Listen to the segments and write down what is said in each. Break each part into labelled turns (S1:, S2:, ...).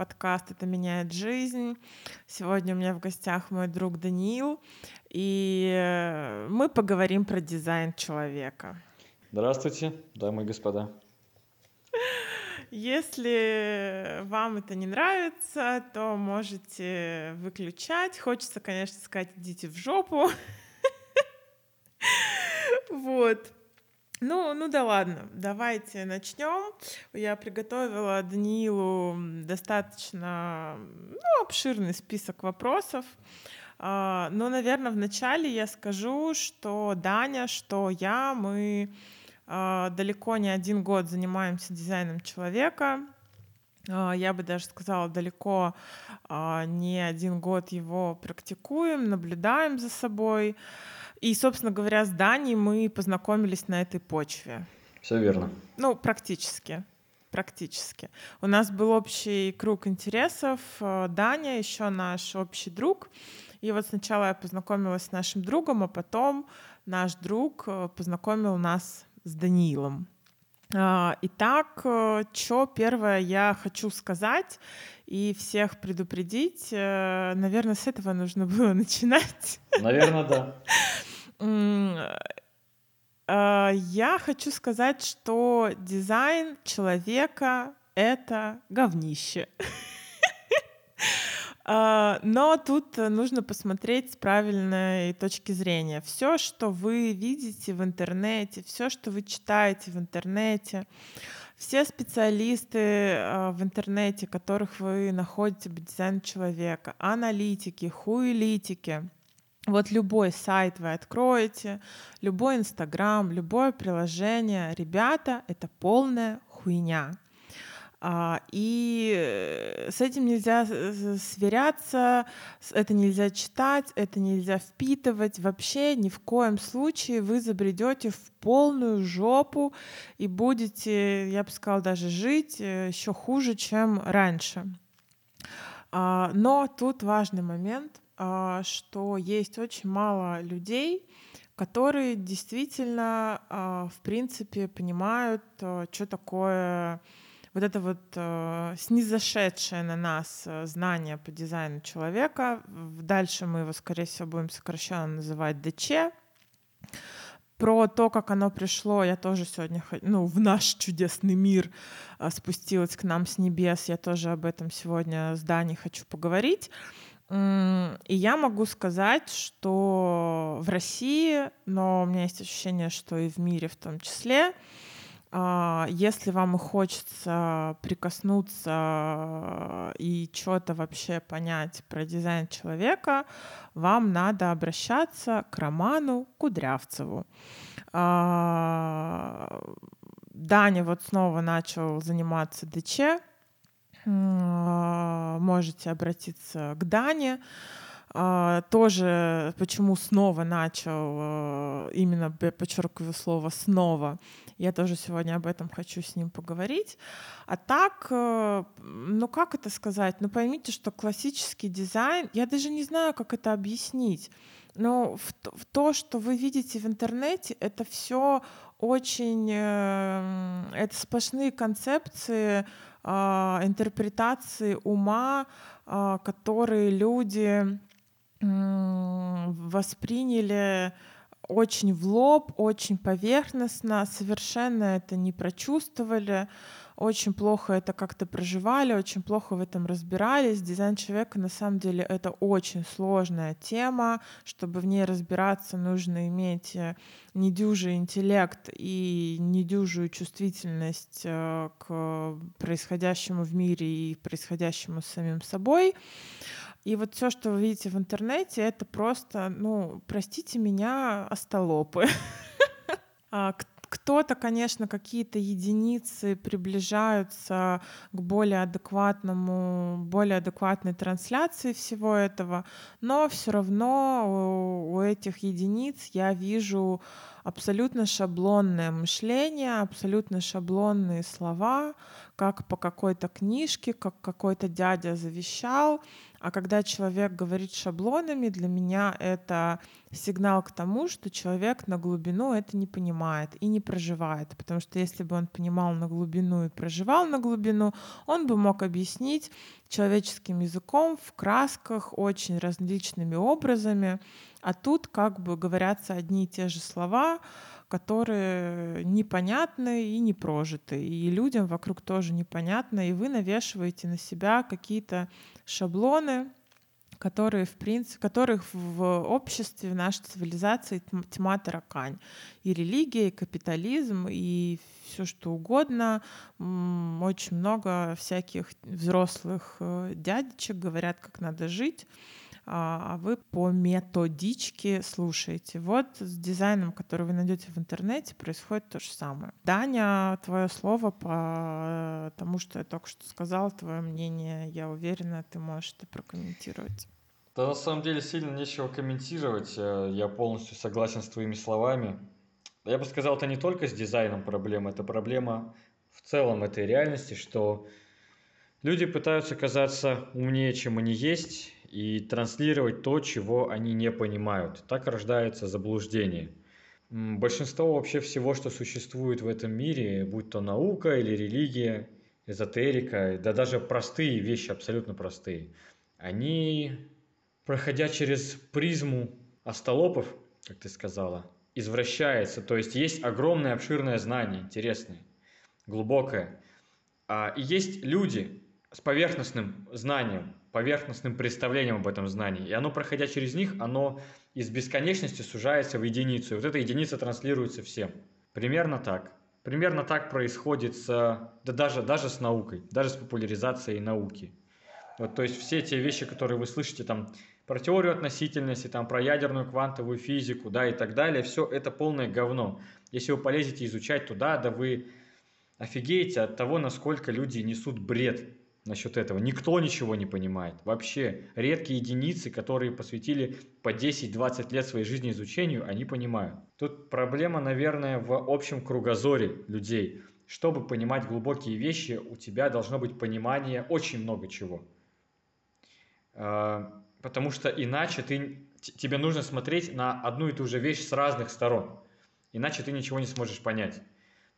S1: подкаст «Это меняет жизнь». Сегодня у меня в гостях мой друг Даниил, и мы поговорим про дизайн человека.
S2: Здравствуйте, дамы и господа.
S1: Если вам это не нравится, то можете выключать. Хочется, конечно, сказать, идите в жопу. Вот. Ну, ну да ладно, давайте начнем. Я приготовила Даниилу достаточно ну, обширный список вопросов. А, но, наверное, вначале я скажу, что Даня, что я, мы а, далеко не один год занимаемся дизайном человека. А, я бы даже сказала, далеко не один год его практикуем, наблюдаем за собой. И, собственно говоря, с Даней мы познакомились на этой почве.
S2: Все верно.
S1: Ну, практически. Практически. У нас был общий круг интересов. Э, Даня, еще наш общий друг. И вот сначала я познакомилась с нашим другом, а потом наш друг э, познакомил нас с Даниилом. А, итак, э, что первое я хочу сказать и всех предупредить. Наверное, с этого нужно было начинать.
S2: Наверное, да.
S1: А, я хочу сказать, что дизайн человека — это говнище. А, но тут нужно посмотреть с правильной точки зрения. Все, что вы видите в интернете, все, что вы читаете в интернете, все специалисты а, в интернете, которых вы находите по дизайну человека, аналитики, хуэлитики — вот любой сайт вы откроете, любой Инстаграм, любое приложение, ребята, это полная хуйня. А, и э, с этим нельзя сверяться, это нельзя читать, это нельзя впитывать. Вообще ни в коем случае вы забредете в полную жопу и будете, я бы сказала, даже жить э, еще хуже, чем раньше. А, но тут важный момент — что есть очень мало людей, которые действительно, а, в принципе, понимают, а, что такое вот это вот снизошедшее на нас знание по дизайну человека. Дальше мы его, скорее всего, будем сокращенно называть ДЧ. Про то, как оно пришло, я тоже сегодня, ну, в наш чудесный мир спустилась к нам с небес. Я тоже об этом сегодня с Даней хочу поговорить. И я могу сказать, что в России, но у меня есть ощущение, что и в мире в том числе, а, если вам и хочется прикоснуться и что-то вообще понять про дизайн человека, вам надо обращаться к Роману Кудрявцеву. А, Даня вот снова начал заниматься ДЧ, можете обратиться к Дане. А, тоже почему снова начал, а, именно подчеркиваю слово снова. Я тоже сегодня об этом хочу с ним поговорить. А так, ну как это сказать? Ну поймите, что классический дизайн, я даже не знаю, как это объяснить. Но в, в то, что вы видите в интернете, это все очень, э, это сплошные концепции, а, интерпретации ума, а, которые люди восприняли очень в лоб, очень поверхностно, совершенно это не прочувствовали очень плохо это как-то проживали, очень плохо в этом разбирались. Дизайн человека на самом деле это очень сложная тема. Чтобы в ней разбираться, нужно иметь э, недюжий интеллект и недюжую чувствительность э, к происходящему в мире и происходящему с самим собой. И вот все, что вы видите в интернете, это просто, ну, простите меня, остолопы. А, кто-то, конечно, какие-то единицы приближаются к более адекватному, более адекватной трансляции всего этого, но все равно у этих единиц я вижу абсолютно шаблонное мышление, абсолютно шаблонные слова, как по какой-то книжке, как какой-то дядя завещал. А когда человек говорит шаблонами, для меня это сигнал к тому, что человек на глубину это не понимает и не проживает. Потому что если бы он понимал на глубину и проживал на глубину, он бы мог объяснить человеческим языком, в красках, очень различными образами. А тут как бы говорятся одни и те же слова, которые непонятны и не прожиты. И людям вокруг тоже непонятно, и вы навешиваете на себя какие-то шаблоны, которые, в принципе, которых в обществе, в нашей цивилизации тьма таракань. И религия, и капитализм, и все что угодно. Очень много всяких взрослых э, дядечек говорят, как надо жить а, а вы по методичке слушаете. Вот с дизайном, который вы найдете в интернете, происходит то же самое. Даня, твое слово по тому, что я только что сказал, твое мнение, я уверена, ты можешь это прокомментировать.
S2: Да, на самом деле сильно нечего комментировать. Э, я полностью согласен с твоими словами. Я бы сказал, это не только с дизайном проблема, это проблема в целом этой реальности, что люди пытаются казаться умнее, чем они есть, и транслировать то, чего они не понимают. Так рождается заблуждение. Большинство вообще всего, что существует в этом мире, будь то наука или религия, эзотерика, да даже простые вещи, абсолютно простые, они, проходя через призму остолопов, как ты сказала, извращается. То есть есть огромное обширное знание, интересное, глубокое. А, и есть люди с поверхностным знанием, поверхностным представлением об этом знании. И оно, проходя через них, оно из бесконечности сужается в единицу. И вот эта единица транслируется всем. Примерно так. Примерно так происходит с, да даже, даже с наукой, даже с популяризацией науки. Вот, то есть все те вещи, которые вы слышите там про теорию относительности, там, про ядерную квантовую физику, да, и так далее, все это полное говно. Если вы полезете изучать туда, да вы офигеете от того, насколько люди несут бред насчет этого. Никто ничего не понимает. Вообще, редкие единицы, которые посвятили по 10-20 лет своей жизни изучению, они понимают. Тут проблема, наверное, в общем кругозоре людей. Чтобы понимать глубокие вещи, у тебя должно быть понимание очень много чего. А, потому что иначе ты, тебе нужно смотреть на одну и ту же вещь с разных сторон. Иначе ты ничего не сможешь понять.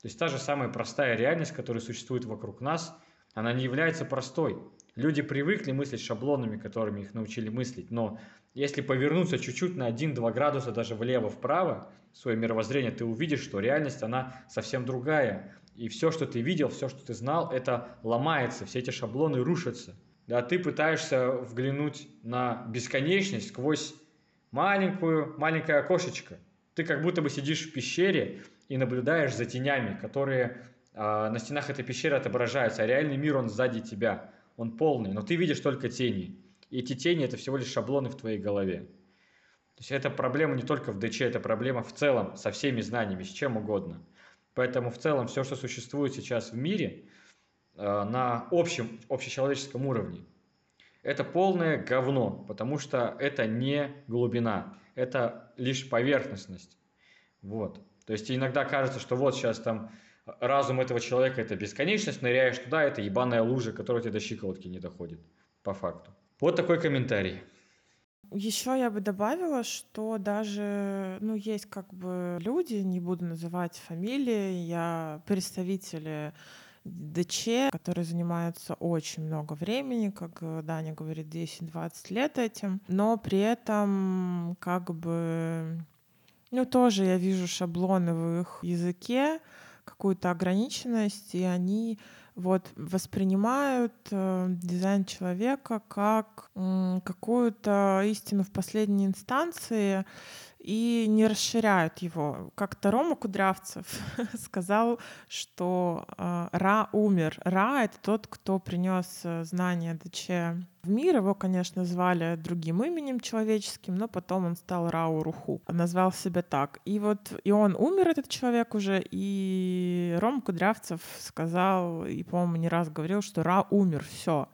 S2: То есть та же самая простая реальность, которая существует вокруг нас – она не является простой. Люди привыкли мыслить шаблонами, которыми их научили мыслить, но если повернуться чуть-чуть на 1-2 градуса даже влево-вправо, свое мировоззрение, ты увидишь, что реальность, она совсем другая. И все, что ты видел, все, что ты знал, это ломается, все эти шаблоны рушатся. Да, ты пытаешься взглянуть на бесконечность сквозь маленькую, маленькое окошечко. Ты как будто бы сидишь в пещере и наблюдаешь за тенями, которые а, на стенах этой пещеры отображаются, а реальный мир, он сзади тебя, он полный, но ты видишь только тени. И эти тени – это всего лишь шаблоны в твоей голове. То есть это проблема не только в ДЧ, это проблема в целом со всеми знаниями, с чем угодно. Поэтому в целом все, что существует сейчас в мире а, на общем, общечеловеческом уровне, это полное говно, потому что это не глубина, это лишь поверхностность. Вот. То есть иногда кажется, что вот сейчас там разум этого человека это бесконечность, ныряешь туда, это ебаная лужа, которая тебе до щиколотки не доходит, по факту. Вот такой комментарий.
S1: Еще я бы добавила, что даже, ну, есть как бы люди, не буду называть фамилии, я представители ДЧ, которые занимаются очень много времени, как Даня говорит, 10-20 лет этим, но при этом как бы, ну, тоже я вижу шаблоны в их языке, какую-то ограниченность, и они вот воспринимают э, дизайн человека как э, какую-то истину в последней инстанции, и не расширяют его. Как-то Рома Кудрявцев сказал, что э, Ра умер. Ра — это тот, кто принес э, знания ДЧ в мир. Его, конечно, звали другим именем человеческим, но потом он стал Рау Руху. Назвал себя так. И вот и он умер, этот человек уже, и Рома Кудрявцев сказал, и, по-моему, не раз говорил, что Ра умер, все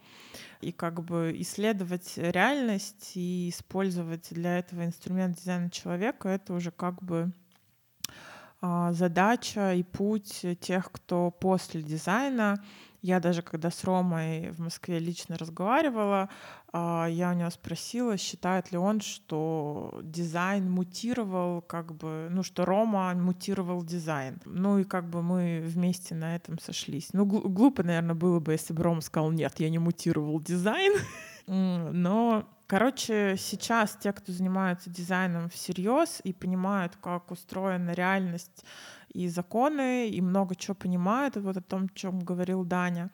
S1: и как бы исследовать реальность и использовать для этого инструмент дизайна человека, это уже как бы а, задача и путь тех, кто после дизайна Я даже когда с Ромой в Москве лично разговаривала, а, я у него спросила, считает ли он, что дизайн мутировал, как бы, ну, что Рома мутировал дизайн. Ну и как бы мы вместе на этом сошлись. Ну, глупо, наверное, было бы, если бы Рома сказал, нет, я не мутировал дизайн. Но Короче, сейчас те, кто занимаются дизайном всерьез и понимают, как устроена реальность и законы, и много чего понимают, вот о том, о чем говорил Даня,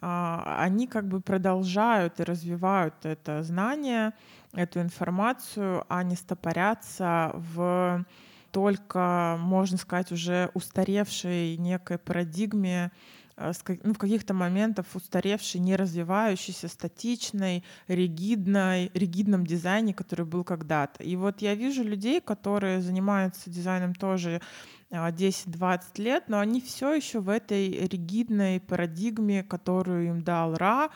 S1: а, они как бы продолжают и развивают это знание, эту информацию, а не стопорятся в только, можно сказать, уже устаревшей некой парадигме Э, ну, в каких-то моментах устаревшей, не развивающейся, статичной, ригидной, ригидном дизайне, который был когда-то. И вот я вижу людей, которые занимаются дизайном тоже 10-20 э, лет, но они все еще в этой ригидной парадигме, которую им дал Ра,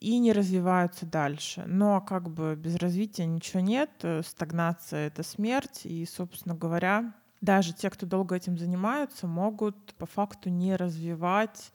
S1: и не развиваются дальше. Но как бы без развития ничего нет, э, стагнация — это смерть, и, собственно говоря, даже те, кто долго этим занимаются, могут по факту не развивать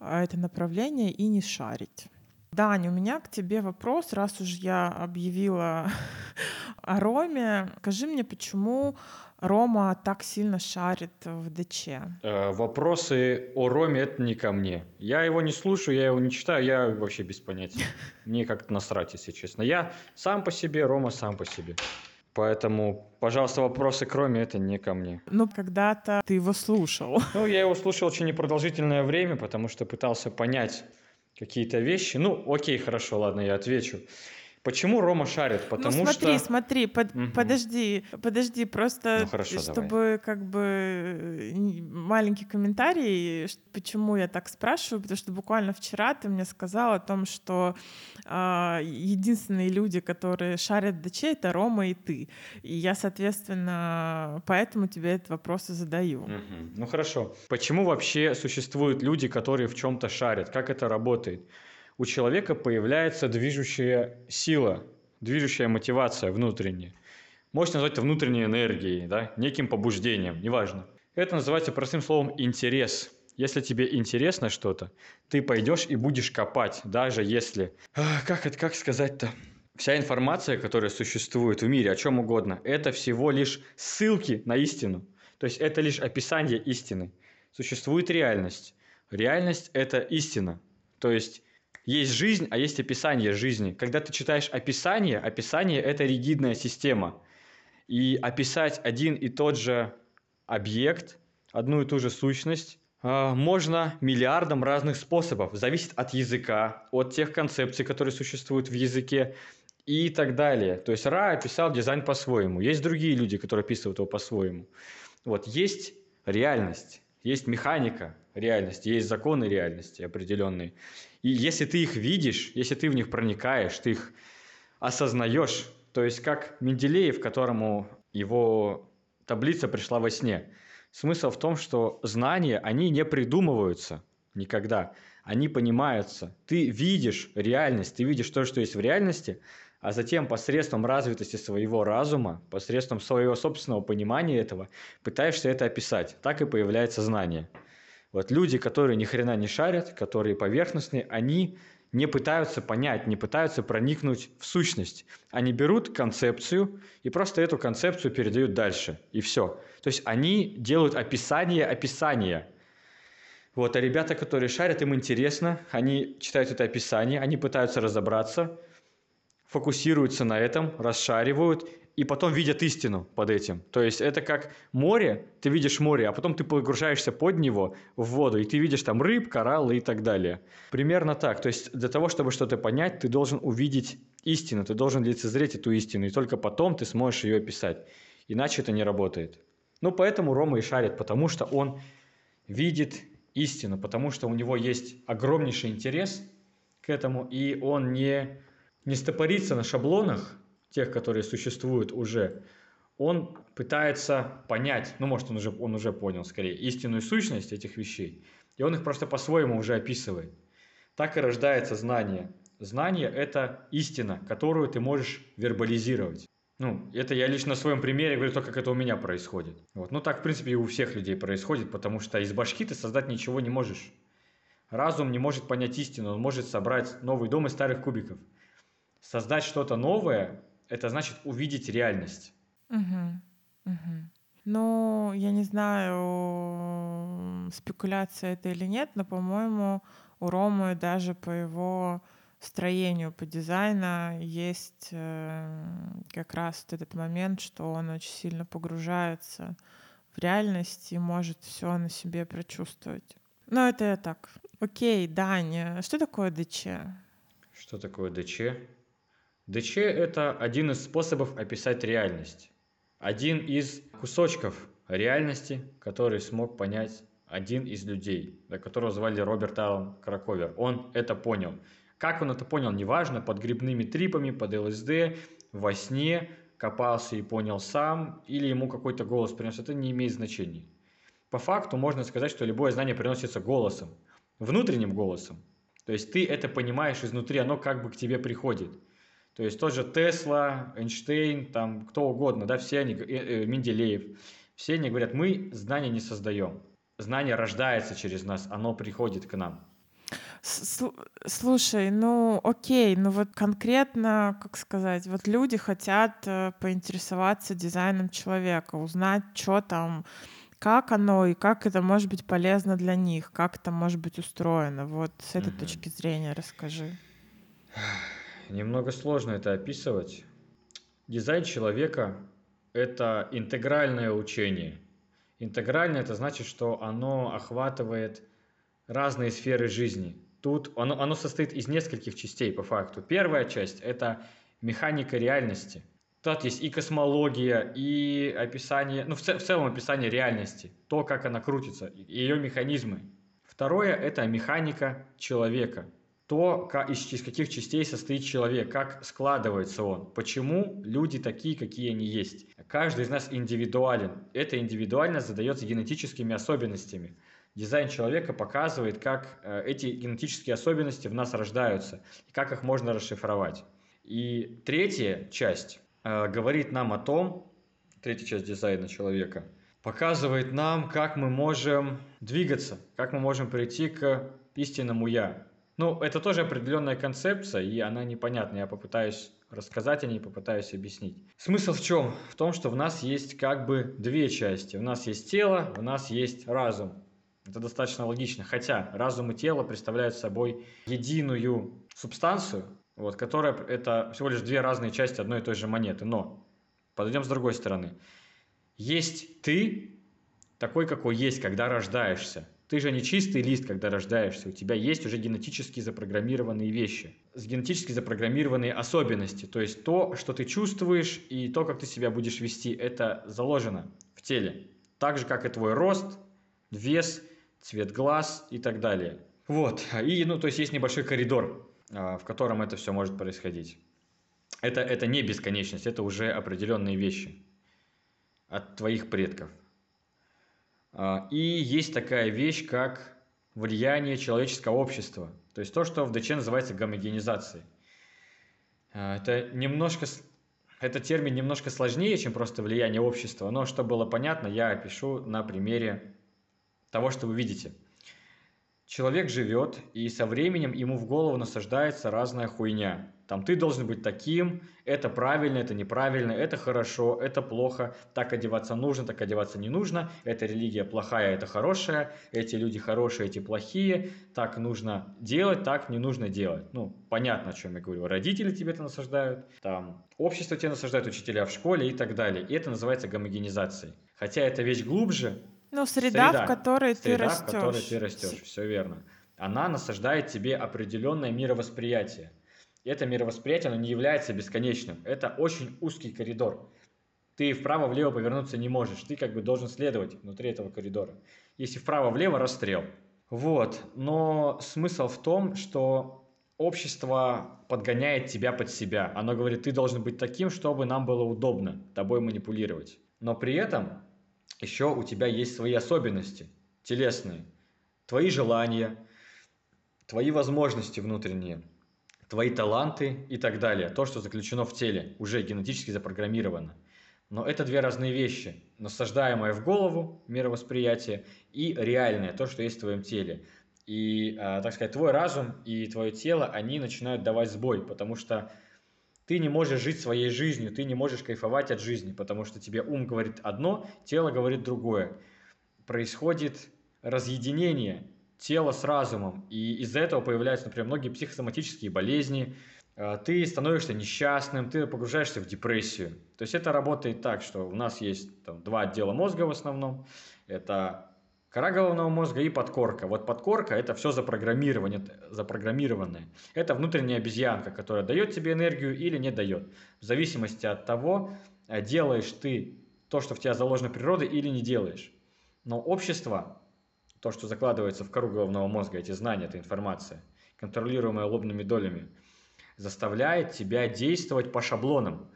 S1: а, это направление и не шарить. Даня, у меня к тебе вопрос, раз уж я объявила о Роме. Скажи мне, почему Рома так сильно шарит в ДЧ?
S2: Э, вопросы о Роме — это не ко мне. Я его не слушаю, я его не читаю, я вообще без понятия. Мне как-то насрать, если честно. Я сам по себе, Рома сам по себе. Поэтому, пожалуйста, вопросы кроме это не ко мне.
S1: Ну, когда-то ты его слушал.
S2: Ну, я его слушал очень непродолжительное время, потому что пытался понять какие-то вещи. Ну, окей, хорошо, ладно, я отвечу. Почему Рома шарит?
S1: Ну, Потому ну, смотри, что... смотри, под, угу. подожди, подожди, просто ну, хорошо, чтобы давай. как бы маленький комментарий, почему я так спрашиваю, потому что буквально вчера ты мне сказал о том, что э, единственные люди, которые шарят ДЧ, это Рома и ты. И я, соответственно, поэтому тебе этот вопрос и задаю. Угу.
S2: Ну хорошо. Почему вообще существуют люди, которые в чем-то шарят? Как это работает? У человека появляется движущая сила, движущая мотивация внутренняя. Можете назвать это внутренней энергией, да, неким побуждением, неважно. Это называется простым словом интерес. Если тебе интересно что-то, ты пойдешь и будешь копать, даже если... Как это, как сказать-то? Вся информация, которая существует в мире, о чем угодно, это всего лишь ссылки на истину. То есть это лишь описание истины. Существует реальность. Реальность – это истина. То есть есть жизнь, а есть описание жизни. Когда ты читаешь описание, описание – это ригидная система. И описать один и тот же объект, одну и ту же сущность, а, можно миллиардом разных способов. Зависит от языка, от тех концепций, которые существуют в языке и так далее. То есть Ра описал дизайн по-своему. Есть другие люди, которые описывают его по-своему. Вот есть реальность, есть механика реальности, есть законы реальности определенные. И если ты их видишь, если ты в них проникаешь, ты их осознаешь, то есть как Менделеев, которому его таблица пришла во сне. Смысл в том, что знания, они не придумываются никогда, они понимаются. Ты видишь реальность, ты видишь то, что есть в реальности, а затем посредством развитости своего разума, посредством своего собственного понимания этого, пытаешься это описать. Так и появляется знание. Вот люди, которые ни хрена не шарят, которые поверхностные, они не пытаются понять, не пытаются проникнуть в сущность. Они берут концепцию и просто эту концепцию передают дальше. И все. То есть они делают описание описания. Вот, а ребята, которые шарят, им интересно, они читают это описание, они пытаются разобраться, фокусируются на этом, расшаривают и потом видят истину под этим. То есть это как море, ты видишь море, а потом ты погружаешься под него в воду, и ты видишь там рыб, кораллы и так далее. Примерно так. То есть для того, чтобы что-то понять, ты должен увидеть истину, ты должен лицезреть эту истину, и только потом ты сможешь ее описать. Иначе это не работает. Ну, поэтому Рома и шарит, потому что он видит истину, потому что у него есть огромнейший интерес к этому, и он не, не стопорится на шаблонах, тех, которые существуют уже, он пытается понять, ну, может, он уже, он уже понял, скорее, истинную сущность этих вещей, и он их просто по-своему уже описывает. Так и рождается знание. Знание – это истина, которую ты можешь вербализировать. Ну, это я лично на своем примере говорю то, как это у меня происходит. Вот. Ну, так, в принципе, и у всех людей происходит, потому что из башки ты создать ничего не можешь. Разум не может понять истину, он может собрать новый дом из старых кубиков. Создать что-то новое – это значит увидеть реальность.
S1: Угу. Угу. Ну, я не знаю, спекуляция это или нет, но, по-моему, у Ромы даже по его строению, по дизайну есть э, как раз вот этот момент, что он очень сильно погружается в реальность и может все на себе прочувствовать. Ну, это я так. Окей, Даня, что такое ДЧ?
S2: Что такое ДЧ? ДЧ — это один из способов описать реальность. Один из кусочков реальности, который смог понять один из людей, которого звали Роберт Аллен Краковер. Он это понял. Как он это понял, неважно, под грибными трипами, под ЛСД, во сне, копался и понял сам, или ему какой-то голос принес, это не имеет значения. По факту можно сказать, что любое знание приносится голосом, внутренним голосом. То есть ты это понимаешь изнутри, оно как бы к тебе приходит. То есть тот же Тесла, Эйнштейн, там кто угодно, да, все они, э, э, Менделеев, все они говорят, мы знания не создаем. Знание рождается через нас, оно приходит к нам.
S1: Слушай, ну окей, ну вот конкретно, как сказать, вот люди хотят э, поинтересоваться дизайном человека, узнать, что там, как оно и как это может быть полезно для них, как это может быть устроено. Вот с этой угу. точки зрения расскажи.
S2: Немного сложно это описывать. Дизайн человека – это интегральное учение. Интегральное – это значит, что оно охватывает разные сферы жизни. Тут оно, оно состоит из нескольких частей по факту. Первая часть – это механика реальности. Тут есть и космология, и описание, ну в, в целом описание реальности, то, как она крутится, ее механизмы. Второе – это механика человека – то, из, из каких частей состоит человек, как складывается он, почему люди такие, какие они есть. Каждый из нас индивидуален. Эта индивидуальность задается генетическими особенностями. Дизайн человека показывает, как э, эти генетические особенности в нас рождаются и как их можно расшифровать. И третья часть э, говорит нам о том, третья часть дизайна человека, показывает нам, как мы можем двигаться, как мы можем прийти к истинному «я», ну, это тоже определенная концепция, и она непонятна. Я попытаюсь рассказать о ней, попытаюсь объяснить. Смысл в чем? В том, что в нас есть как бы две части. У нас есть тело, у нас есть разум. Это достаточно логично. Хотя разум и тело представляют собой единую субстанцию, вот, которая это всего лишь две разные части одной и той же монеты. Но подойдем с другой стороны. Есть ты, такой, какой есть, когда рождаешься. Ты же не чистый лист, когда рождаешься. У тебя есть уже генетически запрограммированные вещи, генетически запрограммированные особенности. То есть то, что ты чувствуешь и то, как ты себя будешь вести, это заложено в теле. Так же, как и твой рост, вес, цвет глаз и так далее. Вот. И, ну, то есть есть небольшой коридор, а, в котором это все может происходить. Это, это не бесконечность, это уже определенные вещи от твоих предков. А, и есть такая вещь, как влияние человеческого общества. То есть то, что в ДЧ называется гомогенизацией. А, это немножко... Этот термин немножко сложнее, чем просто влияние общества, но чтобы было понятно, я опишу на примере того, что вы видите. Человек живет, и со временем ему в голову насаждается разная хуйня. Там ты должен быть таким, это правильно, это неправильно, это хорошо, это плохо, так одеваться нужно, так одеваться не нужно, эта религия плохая, это хорошая, эти люди хорошие, эти плохие, так нужно делать, так не нужно делать. Ну, понятно, о чем я говорю. Родители тебе это насаждают, там, общество тебе насаждает, учителя в школе и так далее. И это называется гомогенизацией. Хотя эта вещь глубже.
S1: Ну, среда, среда в которой
S2: среда,
S1: ты растешь.
S2: в которой ты растешь, все верно. Она насаждает тебе определенное мировосприятие это мировосприятие, оно не является бесконечным. Это очень узкий коридор. Ты вправо-влево повернуться не можешь. Ты как бы должен следовать внутри этого коридора. Если вправо-влево, расстрел. Вот. Но смысл в том, что общество подгоняет тебя под себя. Оно говорит, ты должен быть таким, чтобы нам было удобно тобой манипулировать. Но при этом еще у тебя есть свои особенности телесные. Твои желания, твои возможности внутренние – твои таланты и так далее. То, что заключено в теле, уже генетически запрограммировано. Но это две разные вещи. Насаждаемое в голову мировосприятие и реальное, то, что есть в твоем теле. И, э, так сказать, твой разум и твое тело, они начинают давать сбой, потому что ты не можешь жить своей жизнью, ты не можешь кайфовать от жизни, потому что тебе ум говорит одно, тело говорит другое. Происходит разъединение тела с разумом, и из-за этого появляются, например, многие психосоматические болезни, э, ты становишься несчастным, ты погружаешься в депрессию. То есть это работает так, что у нас есть там, два отдела мозга в основном. Это Кора головного мозга и подкорка. Вот подкорка – это все запрограммирование, запрограммированное. Это внутренняя обезьянка, которая дает тебе энергию или не дает. В зависимости от того, э, делаешь ты то, что в тебя заложено природой, или не делаешь. Но общество, то, что закладывается в кору головного мозга, эти знания, эта информация, контролируемая лобными долями, заставляет тебя действовать по шаблонам.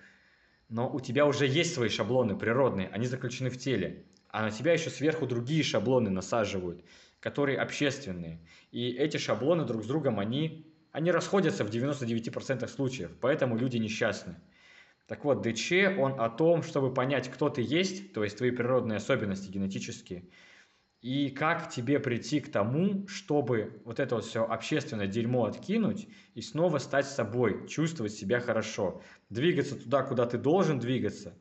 S2: Но у тебя уже есть свои шаблоны природные, они заключены в теле а на тебя еще сверху другие шаблоны насаживают, которые общественные. И эти шаблоны друг с другом, они, они расходятся в 99% случаев, поэтому люди несчастны. Так вот, ДЧ, он о том, чтобы понять, кто ты есть, то есть твои природные особенности генетические, и как тебе прийти к тому, чтобы вот это вот все общественное дерьмо откинуть и снова стать собой, чувствовать себя хорошо, двигаться туда, куда ты должен двигаться,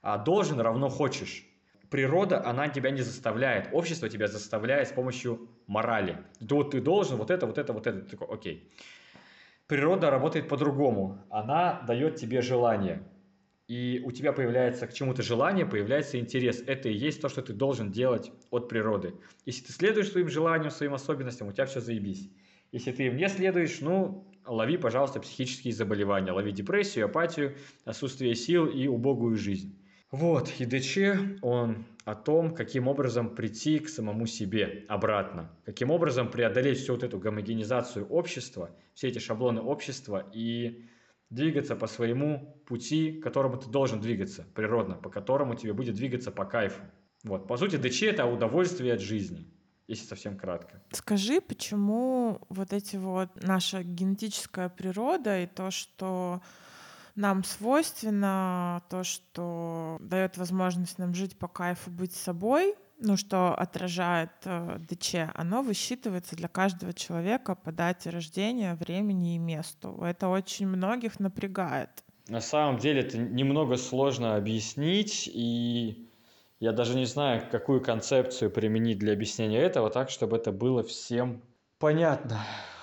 S2: а должен равно хочешь природа, она тебя не заставляет, общество тебя заставляет с помощью морали. Да вот ты должен вот это, вот это, вот это. Ты такой, окей. Природа работает по-другому. Она дает тебе желание. И у тебя появляется к чему-то желание, появляется интерес. Это и есть то, что ты должен делать от природы. Если ты следуешь своим желаниям, своим особенностям, у тебя все заебись. Если ты им не следуешь, ну, лови, пожалуйста, психические заболевания. Лови депрессию, апатию, отсутствие сил и убогую жизнь. Вот, ИДЧ, он о том, каким образом прийти к самому себе обратно, каким образом преодолеть всю вот эту гомогенизацию общества, все эти шаблоны общества и двигаться по своему пути, к которому ты должен двигаться природно, по которому тебе будет двигаться по кайфу. Вот, по сути, ДЧ – это удовольствие от жизни, если совсем кратко.
S1: Скажи, почему вот эти вот наша генетическая природа и то, что нам свойственно то, что дает возможность нам жить по кайфу, быть собой, ну, что отражает э, ДЧ, оно высчитывается для каждого человека по дате рождения, времени и месту. Это очень многих напрягает.
S2: На самом деле это немного сложно объяснить, и я даже не знаю, какую концепцию применить для объяснения этого, так, чтобы это было всем понятно.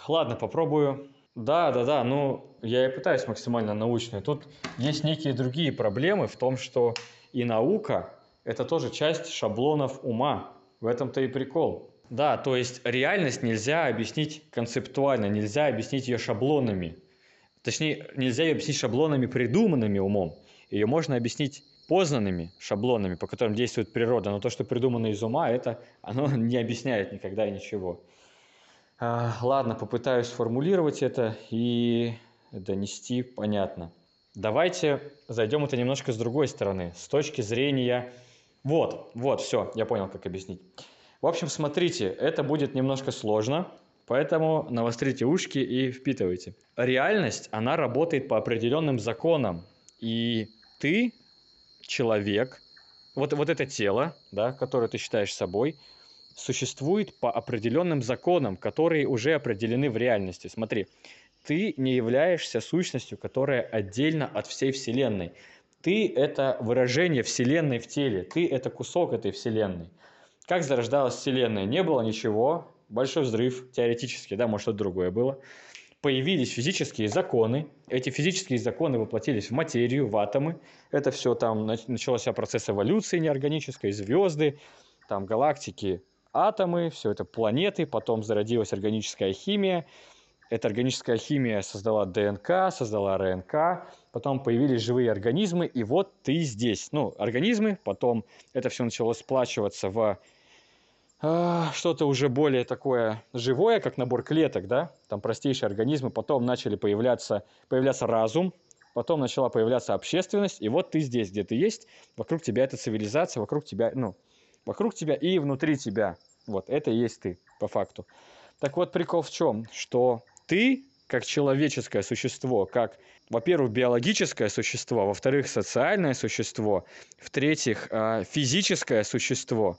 S2: Ладно, попробую да, да, да, ну, я и пытаюсь максимально научно. Тут есть некие другие проблемы в том, что и наука – это тоже часть шаблонов ума. В этом-то и прикол. Да, то есть реальность нельзя объяснить концептуально, нельзя объяснить ее шаблонами. Точнее, нельзя ее объяснить шаблонами, придуманными умом. Ее можно объяснить познанными шаблонами, по которым действует природа. Но то, что придумано из ума, это оно не объясняет никогда ничего. А, ладно, попытаюсь сформулировать это и донести понятно. Давайте зайдем это немножко с другой стороны, с точки зрения... Вот, вот, все, я понял, как объяснить. В общем, смотрите, это будет немножко сложно, поэтому навострите ушки и впитывайте. Реальность, она работает по определенным законам, и ты, человек, вот, вот это тело, да, которое ты считаешь собой – существует по определенным законам, которые уже определены в реальности. Смотри, ты не являешься сущностью, которая отдельно от всей Вселенной. Ты – это выражение Вселенной в теле, ты – это кусок этой Вселенной. Как зарождалась Вселенная? Не было ничего, большой взрыв, теоретически, да, может, что-то другое было. Появились физические законы, эти физические законы воплотились в материю, в атомы. Это все там начался процесс эволюции неорганической, звезды, там галактики, атомы, все это планеты, потом зародилась органическая химия. Эта органическая химия создала ДНК, создала РНК, потом появились живые организмы, и вот ты здесь. Ну, организмы, потом это все начало сплачиваться в э, что-то уже более такое живое, как набор клеток, да, там простейшие организмы, потом начали появляться, появляться разум, потом начала появляться общественность, и вот ты здесь, где ты есть, вокруг тебя эта цивилизация, вокруг тебя, ну, вокруг тебя и внутри тебя. Вот, это и есть ты, по факту. Так вот, прикол в чем? Что ты, как человеческое существо, как, во-первых, биологическое существо, во-вторых, социальное существо, в-третьих, а, физическое существо,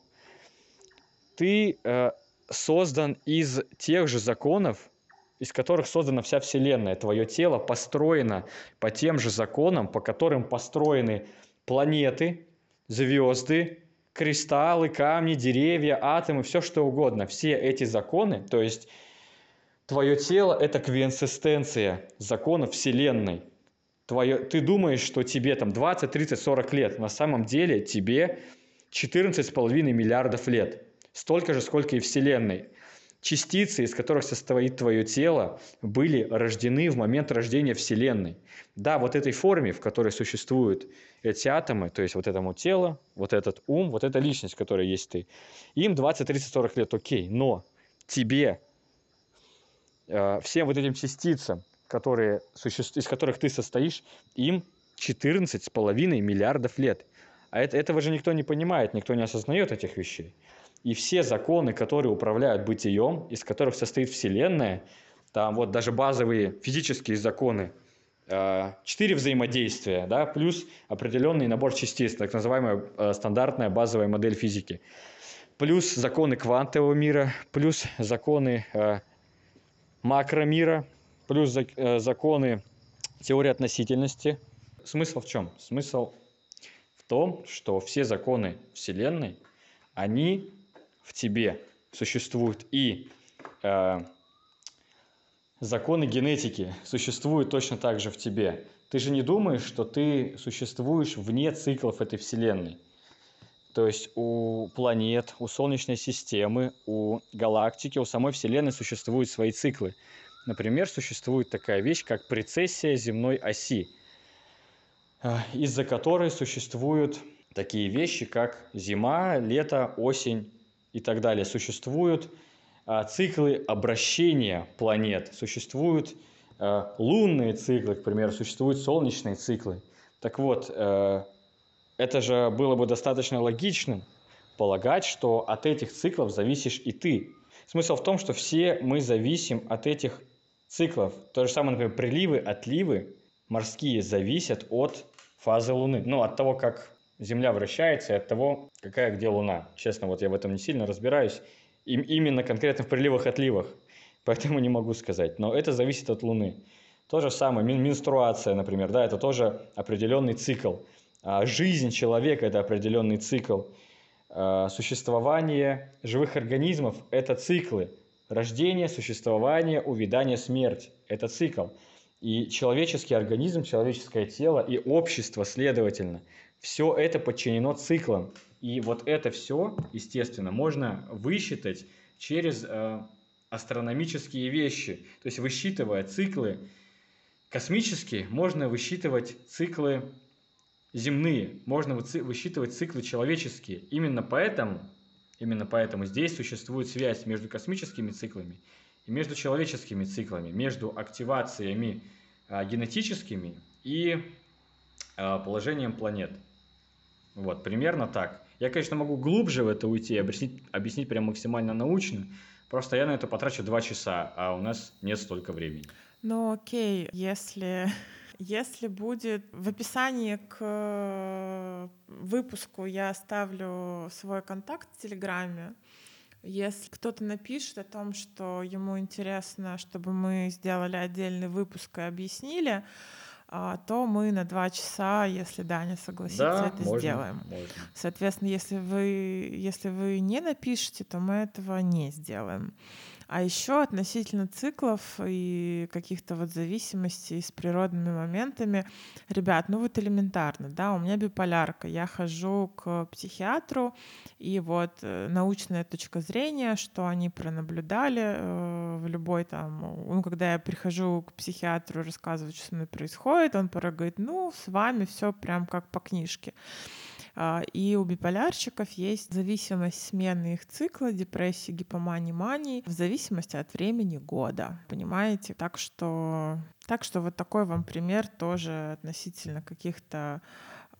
S2: ты э, создан из тех же законов, из которых создана вся Вселенная. Твое тело построено по тем же законам, по которым построены планеты, звезды, кристаллы, камни, деревья, атомы, все что угодно. Все эти законы, то есть твое тело – это квинсистенция законов Вселенной. Твое, ты думаешь, что тебе там 20, 30, 40 лет. На самом деле тебе 14,5 миллиардов лет. Столько же, сколько и Вселенной. Частицы, из которых состоит твое тело, были рождены в момент рождения Вселенной. Да, вот этой форме, в которой существуют эти атомы, то есть вот этому тело, вот этот ум, вот эта личность, которая есть ты, им 20, 30, 40 лет, окей, но тебе, э, всем вот этим частицам, которые, из которых ты состоишь, им 14,5 миллиардов лет. А это, этого же никто не понимает, никто не осознает этих вещей. И все законы, которые управляют бытием, из которых состоит Вселенная, там вот даже базовые физические законы, э, четыре взаимодействия, да, плюс определенный набор частиц, так называемая э, стандартная базовая модель физики, плюс законы квантового мира, плюс законы э, макромира, плюс законы теории относительности. Смысл в чем? Смысл в том, что все законы Вселенной, они в тебе существуют и э, законы генетики существуют точно так же в тебе. Ты же не думаешь, что ты существуешь вне циклов этой Вселенной. То есть у планет, у Солнечной системы, у галактики, у самой Вселенной существуют свои циклы. Например, существует такая вещь, как прецессия земной оси, э, из-за которой существуют такие вещи, как зима, лето, осень, и так далее. Существуют а, циклы обращения планет, существуют а, лунные циклы, к примеру, существуют солнечные циклы. Так вот, э, это же было бы достаточно логичным полагать, что от этих циклов зависишь и ты. Смысл в том, что все мы зависим от этих циклов. То же самое, например, приливы, отливы морские зависят от фазы Луны. Ну, от того, как Земля вращается и от того, какая где Луна. Честно, вот я в этом не сильно разбираюсь. И, именно конкретно в приливах-отливах. Поэтому не могу сказать. Но это зависит от Луны. То же самое, менструация, например, да, это тоже определенный цикл. А жизнь человека – это определенный цикл. А существование живых организмов – это циклы. Рождение, существование, увядание, смерть – это цикл. И человеческий организм, человеческое тело и общество, следовательно – все это подчинено циклам. И вот это все, естественно, можно высчитать через э, астрономические вещи. То есть высчитывая циклы космические, можно высчитывать циклы земные, можно высчитывать циклы человеческие. Именно поэтому, именно поэтому здесь существует связь между космическими циклами и между человеческими циклами, между активациями э, генетическими и э, положением планет. Вот, примерно так. Я, конечно, могу глубже в это уйти, объяснить, объяснить прям максимально научно. Просто я на это потрачу два часа, а у нас нет столько времени.
S1: Ну окей, если, если будет в описании к э, выпуску я оставлю свой контакт в Телеграме, если кто-то напишет о том, что ему интересно, чтобы мы сделали отдельный выпуск и объяснили, то мы на два часа, если Даня согласится, да, это можно, сделаем. Можно. Соответственно, если вы, если вы не напишете, то мы этого не сделаем. А еще относительно циклов и каких-то вот зависимостей с природными моментами, ребят, ну вот элементарно, да, у меня биполярка, я хожу к психиатру, и вот э, научная точка зрения, что они пронаблюдали э, в любой там, ну, когда я прихожу к психиатру рассказывать, что со мной происходит, он порой говорит, ну, с вами все прям как по книжке. А, и у биполярщиков есть зависимость смены их цикла, депрессии, гипомании, мании, в зависимости от времени года. Понимаете? Так что, так что вот такой вам пример тоже относительно каких-то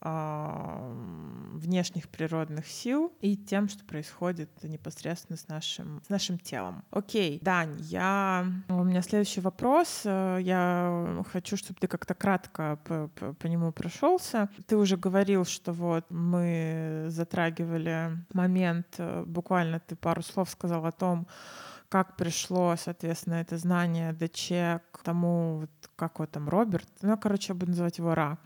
S1: внешних природных сил и тем, что происходит непосредственно с нашим, с нашим телом. Окей, Дань, я... у меня следующий вопрос. Э, я хочу, чтобы ты как-то кратко по, по, по нему прошелся. Ты уже говорил, что вот мы затрагивали момент, э, буквально ты пару слов сказал о том, как пришло, соответственно, это знание ДЧ к тому, вот, как вот там Роберт, ну, короче, я буду называть его Ра,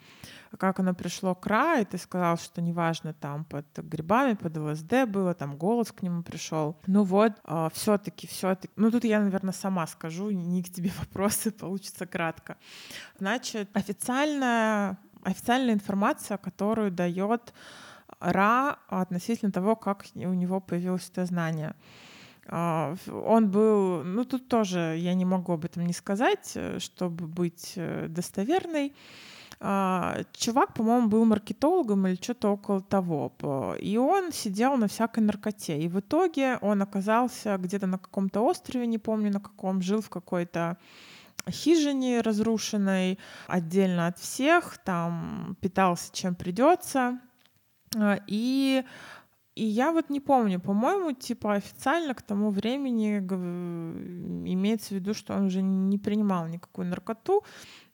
S1: как оно пришло к Ра, и ты сказал, что неважно, там под грибами, под ЛСД было, там голос к нему пришел. Ну вот, э, все-таки, все-таки, ну тут я, наверное, сама скажу, не к тебе вопросы, получится кратко. Значит, официальная, официальная информация, которую дает Ра относительно того, как у него появилось это знание — а, он был, ну тут тоже я не могу об этом не сказать, э, чтобы быть э, достоверной. А, чувак, по-моему, был маркетологом или что-то около того. И он сидел на всякой наркоте. И в итоге он оказался где-то на каком-то острове, не помню на каком, жил в какой-то хижине разрушенной, отдельно от всех, там питался чем придется. А, и и я вот не помню, по-моему, типа официально к тому времени имеется в виду, что он уже не принимал никакую наркоту,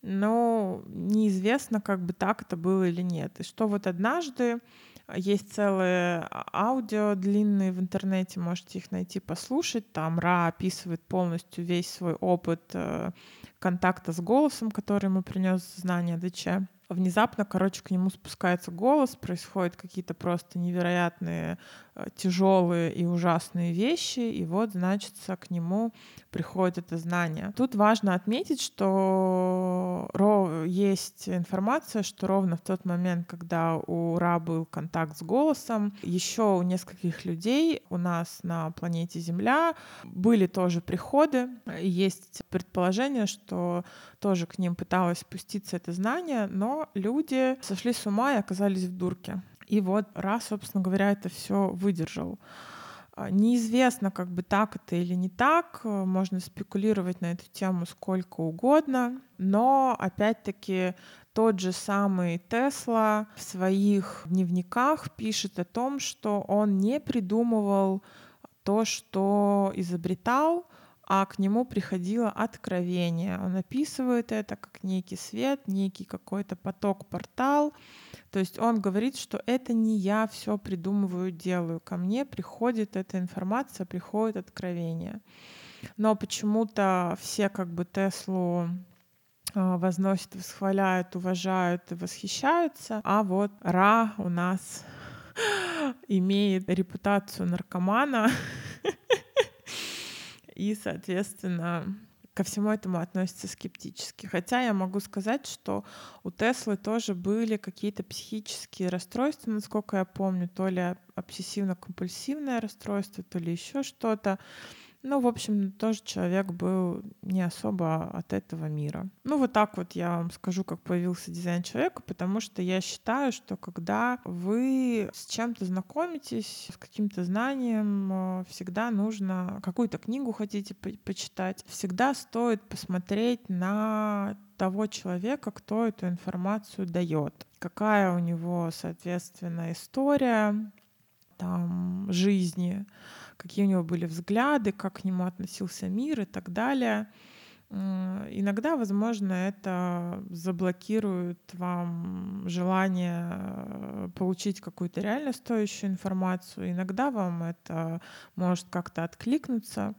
S1: но неизвестно, как бы так это было или нет. И что вот однажды есть целые аудио длинные в интернете, можете их найти, послушать. Там Ра описывает полностью весь свой опыт э, контакта с голосом, который ему принес знание ДЧ внезапно, короче, к нему спускается голос, происходят какие-то просто невероятные, э, тяжелые и ужасные вещи, и вот, значит, к нему приходит это знание. Тут важно отметить, что есть информация, что ровно в тот момент, когда у Ра был контакт с голосом, еще у нескольких людей у нас на планете Земля были тоже приходы. Есть предположение, что тоже к ним пыталось спуститься это знание, но люди сошли с ума и оказались в дурке. И вот раз, собственно говоря, это все выдержал. А, неизвестно, как бы так это или не так, можно спекулировать на эту тему сколько угодно, но опять-таки тот же самый Тесла в своих дневниках пишет о том, что он не придумывал то, что изобретал, а к нему приходило откровение. Он описывает это как некий свет, некий какой-то поток, портал. То есть он говорит, что это не я все придумываю, делаю. Ко мне приходит эта информация, приходит откровение. Но почему-то все как бы Теслу а, возносят, восхваляют, уважают и восхищаются, а вот Ра у нас имеет репутацию наркомана, и, соответственно, ко всему этому относятся скептически. Хотя я могу сказать, что у Теслы тоже были какие-то психические расстройства, насколько я помню, то ли обсессивно-компульсивное расстройство, то ли еще что-то. Ну, в общем, тоже человек был не особо от этого мира. Ну, вот так вот я вам скажу, как появился дизайн человека, потому что я считаю, что когда вы с чем-то знакомитесь, с каким-то знанием, э, всегда нужно какую-то книгу хотите по почитать, всегда стоит посмотреть на того человека, кто эту информацию дает, какая у него, соответственно, история там жизни, какие у него были взгляды, как к нему относился мир и так далее. Иногда, возможно, это заблокирует вам желание получить какую-то реально стоящую информацию. Иногда вам это может как-то откликнуться,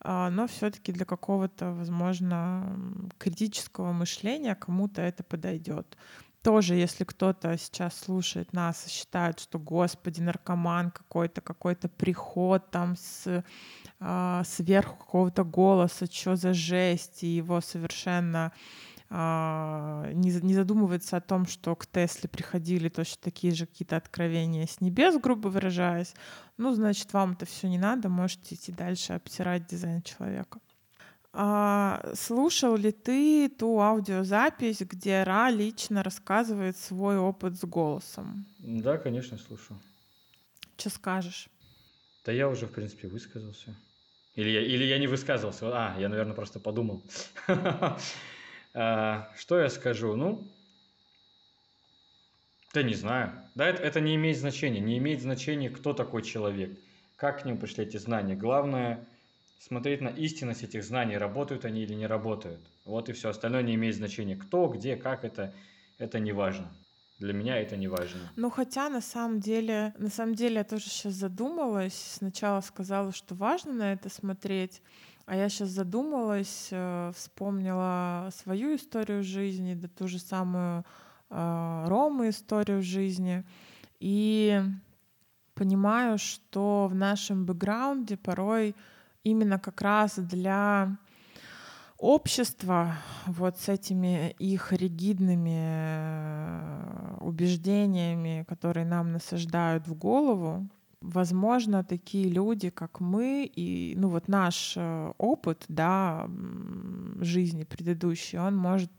S1: а, но все-таки для какого-то, возможно, критического мышления кому-то это подойдет тоже, если кто-то сейчас слушает нас и считает, что, господи, наркоман какой-то, какой-то приход там с э, сверху какого-то голоса, что за жесть, и его совершенно э, не, не задумывается о том, что к Тесле приходили точно такие же какие-то откровения с небес, грубо выражаясь, ну, значит, вам это все не надо, можете идти дальше обтирать дизайн человека. А, слушал ли ты ту аудиозапись, где Ра лично рассказывает свой опыт с голосом?
S2: Да, конечно, слушал.
S1: Что скажешь?
S2: Да я уже, в принципе, высказался. Или я, или я не высказывался. А, я, наверное, просто подумал. А, что я скажу? Ну, Да не знаю. Да, это, это не имеет значения. Не имеет значения, кто такой человек, как к нему пришли эти знания. Главное смотреть на истинность этих знаний, работают они или не работают. Вот и все. Остальное не имеет значения. Кто, где, как это, это не важно. Для меня это не важно.
S1: Ну, хотя на самом деле, на самом деле я тоже сейчас задумалась. Сначала сказала, что важно на это смотреть, а я сейчас задумалась, э, вспомнила свою историю жизни, да ту же самую э, Ромы историю жизни. И понимаю, что в нашем бэкграунде порой именно как раз для общества вот с этими их ригидными э, убеждениями, которые нам насаждают в голову, возможно, такие люди, как мы, и ну вот наш э, опыт, да, жизни предыдущий, он может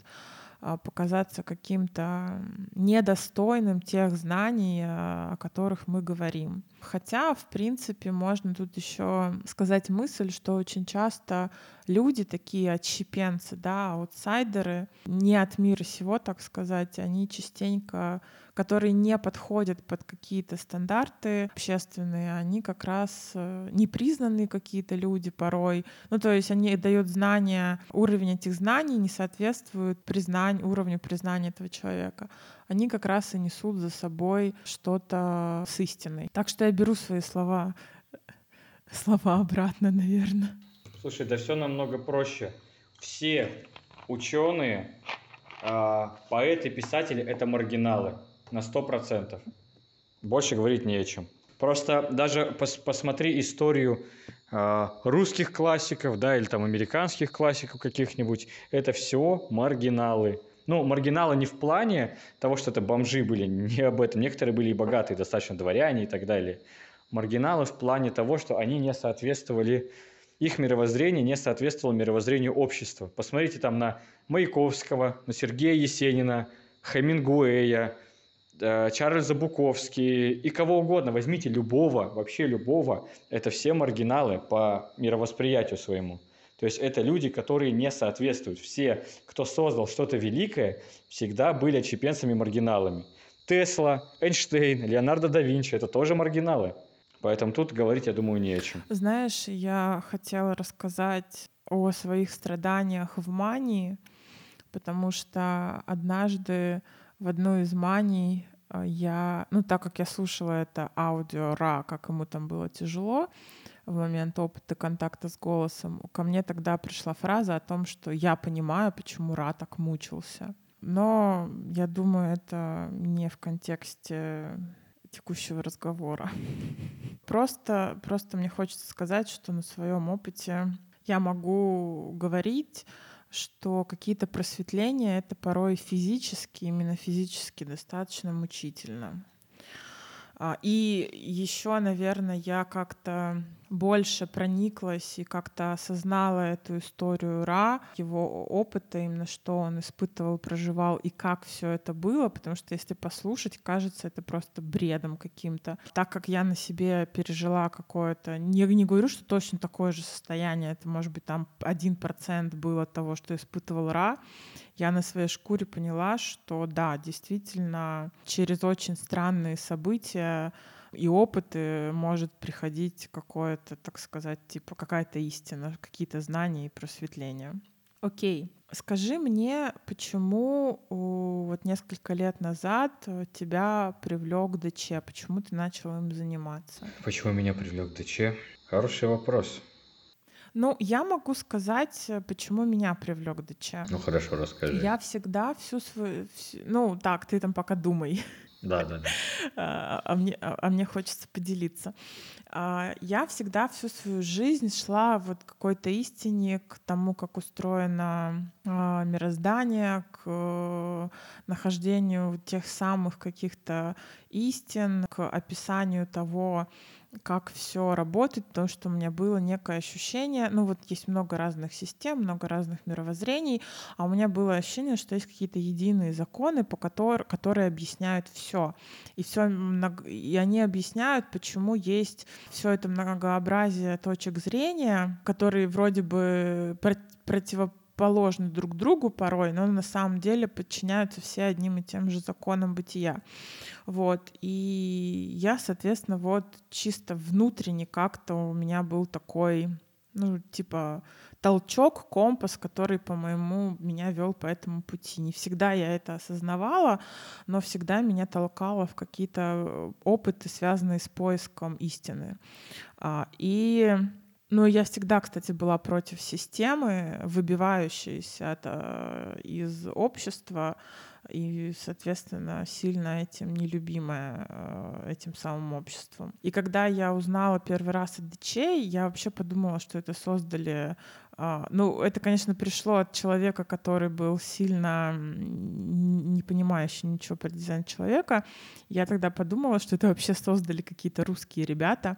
S1: а, показаться каким-то недостойным тех знаний, а, о которых мы говорим. Хотя, в принципе, можно тут еще сказать мысль, что очень часто люди такие отщепенцы, да, аутсайдеры, не от мира сего, так сказать, они частенько которые не подходят под какие-то стандарты общественные, они как раз э, непризнанные какие-то люди порой. Ну, то есть они дают знания, уровень этих знаний не соответствует признанию, уровню признания этого человека. Они как раз и несут за собой что-то с истиной. Так что я беру свои слова, слова обратно, наверное.
S2: Слушай, да все намного проще. Все ученые, а, поэты, писатели — это маргиналы на 100%. Больше говорить не о чем. Просто даже пос посмотри историю э, русских классиков, да, или там американских классиков каких-нибудь. Это все маргиналы. Ну, маргиналы не в плане того, что это бомжи были, не об этом. Некоторые были и богатые, достаточно дворяне и так далее. Маргиналы в плане того, что они не соответствовали, их мировоззрение не соответствовало мировоззрению общества. Посмотрите там на Маяковского, на Сергея Есенина, Хемингуэя, Э, Чарльза Буковский и кого угодно. Возьмите любого, вообще любого. Это все маргиналы по мировосприятию своему. То есть это люди, которые не соответствуют. Все, кто создал что-то великое, всегда были отщепенцами-маргиналами. Тесла, Эйнштейн, Леонардо да Винчи – это тоже маргиналы. Поэтому тут говорить, я думаю, не о чем.
S1: Знаешь, я хотела рассказать о своих страданиях в мании, потому что однажды в одной из маний а, я, ну так как я слушала это аудио Ра, как ему там было тяжело в момент опыта контакта с голосом, ко мне тогда пришла фраза о том, что я понимаю, почему Ра так мучился. Но я думаю, это не в контексте текущего разговора. Просто, просто мне хочется сказать, что на своем опыте я могу говорить что какие-то просветления это порой физически, именно физически достаточно мучительно. А, и еще, наверное, я как-то больше прониклась и как-то осознала эту историю Ра, его опыта, именно что он испытывал, проживал и как все это было, потому что если послушать, кажется это просто бредом каким-то. Так как я на себе пережила какое-то, не, не говорю, что точно такое же состояние, это может быть там один процент было того, что испытывал Ра, я на своей шкуре поняла, что да, действительно, через очень странные события и опыты может приходить какое-то, так сказать, типа какая-то истина, какие-то знания и просветления. Окей, скажи мне, почему вот несколько лет назад тебя привлек ДЧ, почему ты начал им заниматься?
S2: Почему меня привлек ДЧ? Хороший вопрос.
S1: Ну, я могу сказать, почему меня привлек ДЧ.
S2: Ну хорошо, расскажи.
S1: Я всегда всю свою... Всю... Ну, так, ты там пока думай.
S2: Да, да, да.
S1: А, а, мне, а, а мне хочется поделиться. А, я всегда всю свою жизнь шла вот к какой-то истине, к тому, как устроено а, мироздание, к э, нахождению тех самых каких-то истин, к описанию того, как все работает, потому что у меня было некое ощущение, ну вот есть много разных систем, много разных мировоззрений, а у меня было ощущение, что есть какие-то единые законы, по которым, которые объясняют все. И все, и они объясняют, почему есть все это многообразие точек зрения, которые вроде бы противо противоположны друг другу порой, но на самом деле подчиняются все одним и тем же законам бытия. Вот. И я, соответственно, вот чисто внутренне как-то у меня был такой, ну, типа, толчок, компас, который, по-моему, меня вел по этому пути. Не всегда я это осознавала, но всегда меня толкало в какие-то опыты, связанные с поиском истины. А, и ну, я всегда, кстати, была против системы, выбивающейся это э, из общества, и, соответственно, сильно этим нелюбимая э, этим самым обществом. И когда я узнала первый раз от дичей, я вообще подумала, что это создали а, ну, это, конечно, пришло от человека, который был сильно не понимающий ничего про дизайн человека. Я тогда подумала, что это вообще создали какие-то русские ребята,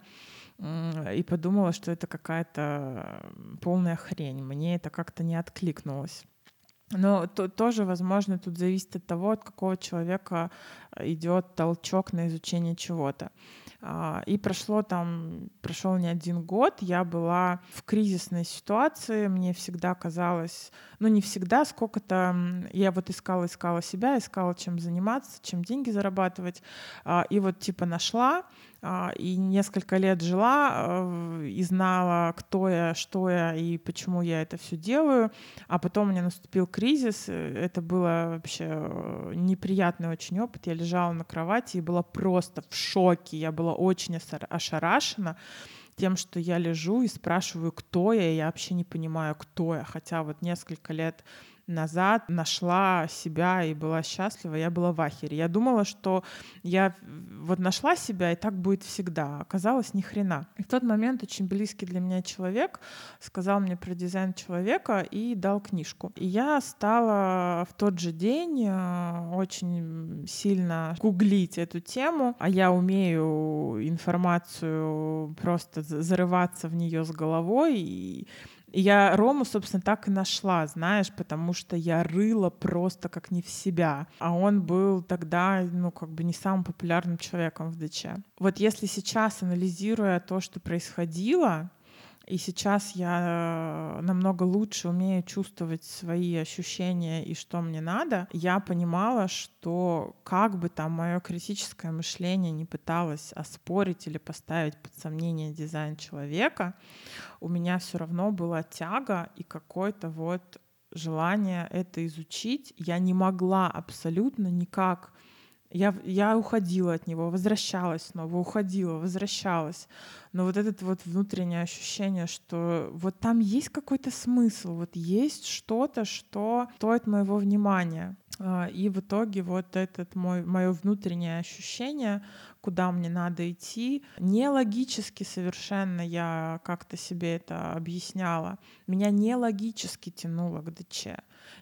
S1: и подумала, что это какая-то полная хрень. Мне это как-то не откликнулось. Но то, тоже, возможно, тут зависит от того, от какого человека идет толчок на изучение чего-то. А, и прошло там, прошел не один год, я была в кризисной ситуации, мне всегда казалось, ну не всегда, сколько-то, я вот искала, искала себя, искала, чем заниматься, чем деньги зарабатывать, а, и вот типа нашла, а, и несколько лет жила и знала, кто я, что я и почему я это все делаю. А потом у меня наступил кризис. Э, это было вообще э, неприятный очень опыт. Я на кровати и была просто в шоке. Я была очень ошарашена тем, что я лежу и спрашиваю, кто я, и я вообще не понимаю, кто я. Хотя вот несколько лет назад нашла себя и была счастлива, я была в ахере. Я думала, что я вот нашла себя, и так будет всегда. Оказалось, ни хрена. И в тот момент очень близкий для меня человек сказал мне про дизайн человека и дал книжку. И я стала в тот же день э, очень сильно гуглить эту тему, а я умею информацию просто зарываться в нее с головой и я Рому, собственно, так и нашла, знаешь, потому что я рыла просто как не в себя. А он был тогда, ну, как бы не самым популярным человеком в ДЧ. Вот если сейчас, анализируя то, что происходило, и сейчас я намного лучше умею чувствовать свои ощущения и что мне надо. Я понимала, что как бы там мое критическое мышление не пыталось оспорить или поставить под сомнение дизайн человека, у меня все равно была тяга и какой-то вот желание это изучить. Я не могла абсолютно никак я, я уходила от него, возвращалась снова, уходила, возвращалась. Но вот это вот внутреннее ощущение, что вот там есть какой-то смысл, вот есть что-то, что стоит моего внимания. А, и в итоге вот это мое внутреннее ощущение, куда мне надо идти, не логически совершенно я как-то себе это объясняла. Меня не логически тянуло к ДЧ.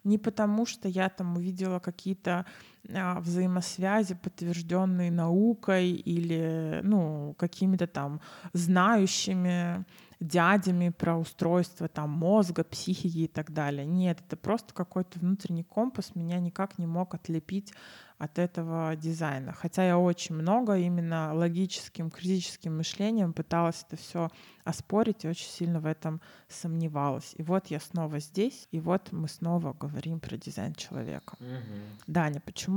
S1: Не потому, что я там увидела какие-то взаимосвязи, подтвержденные наукой или ну, какими-то там знающими дядями про устройство там мозга, психики и так далее. Нет, это просто какой-то внутренний компас меня никак не мог отлепить от этого дизайна. Хотя я очень много именно логическим, критическим мышлением пыталась это все оспорить и очень сильно в этом сомневалась. И вот я снова здесь, и вот мы снова говорим про дизайн человека. Угу. Даня, почему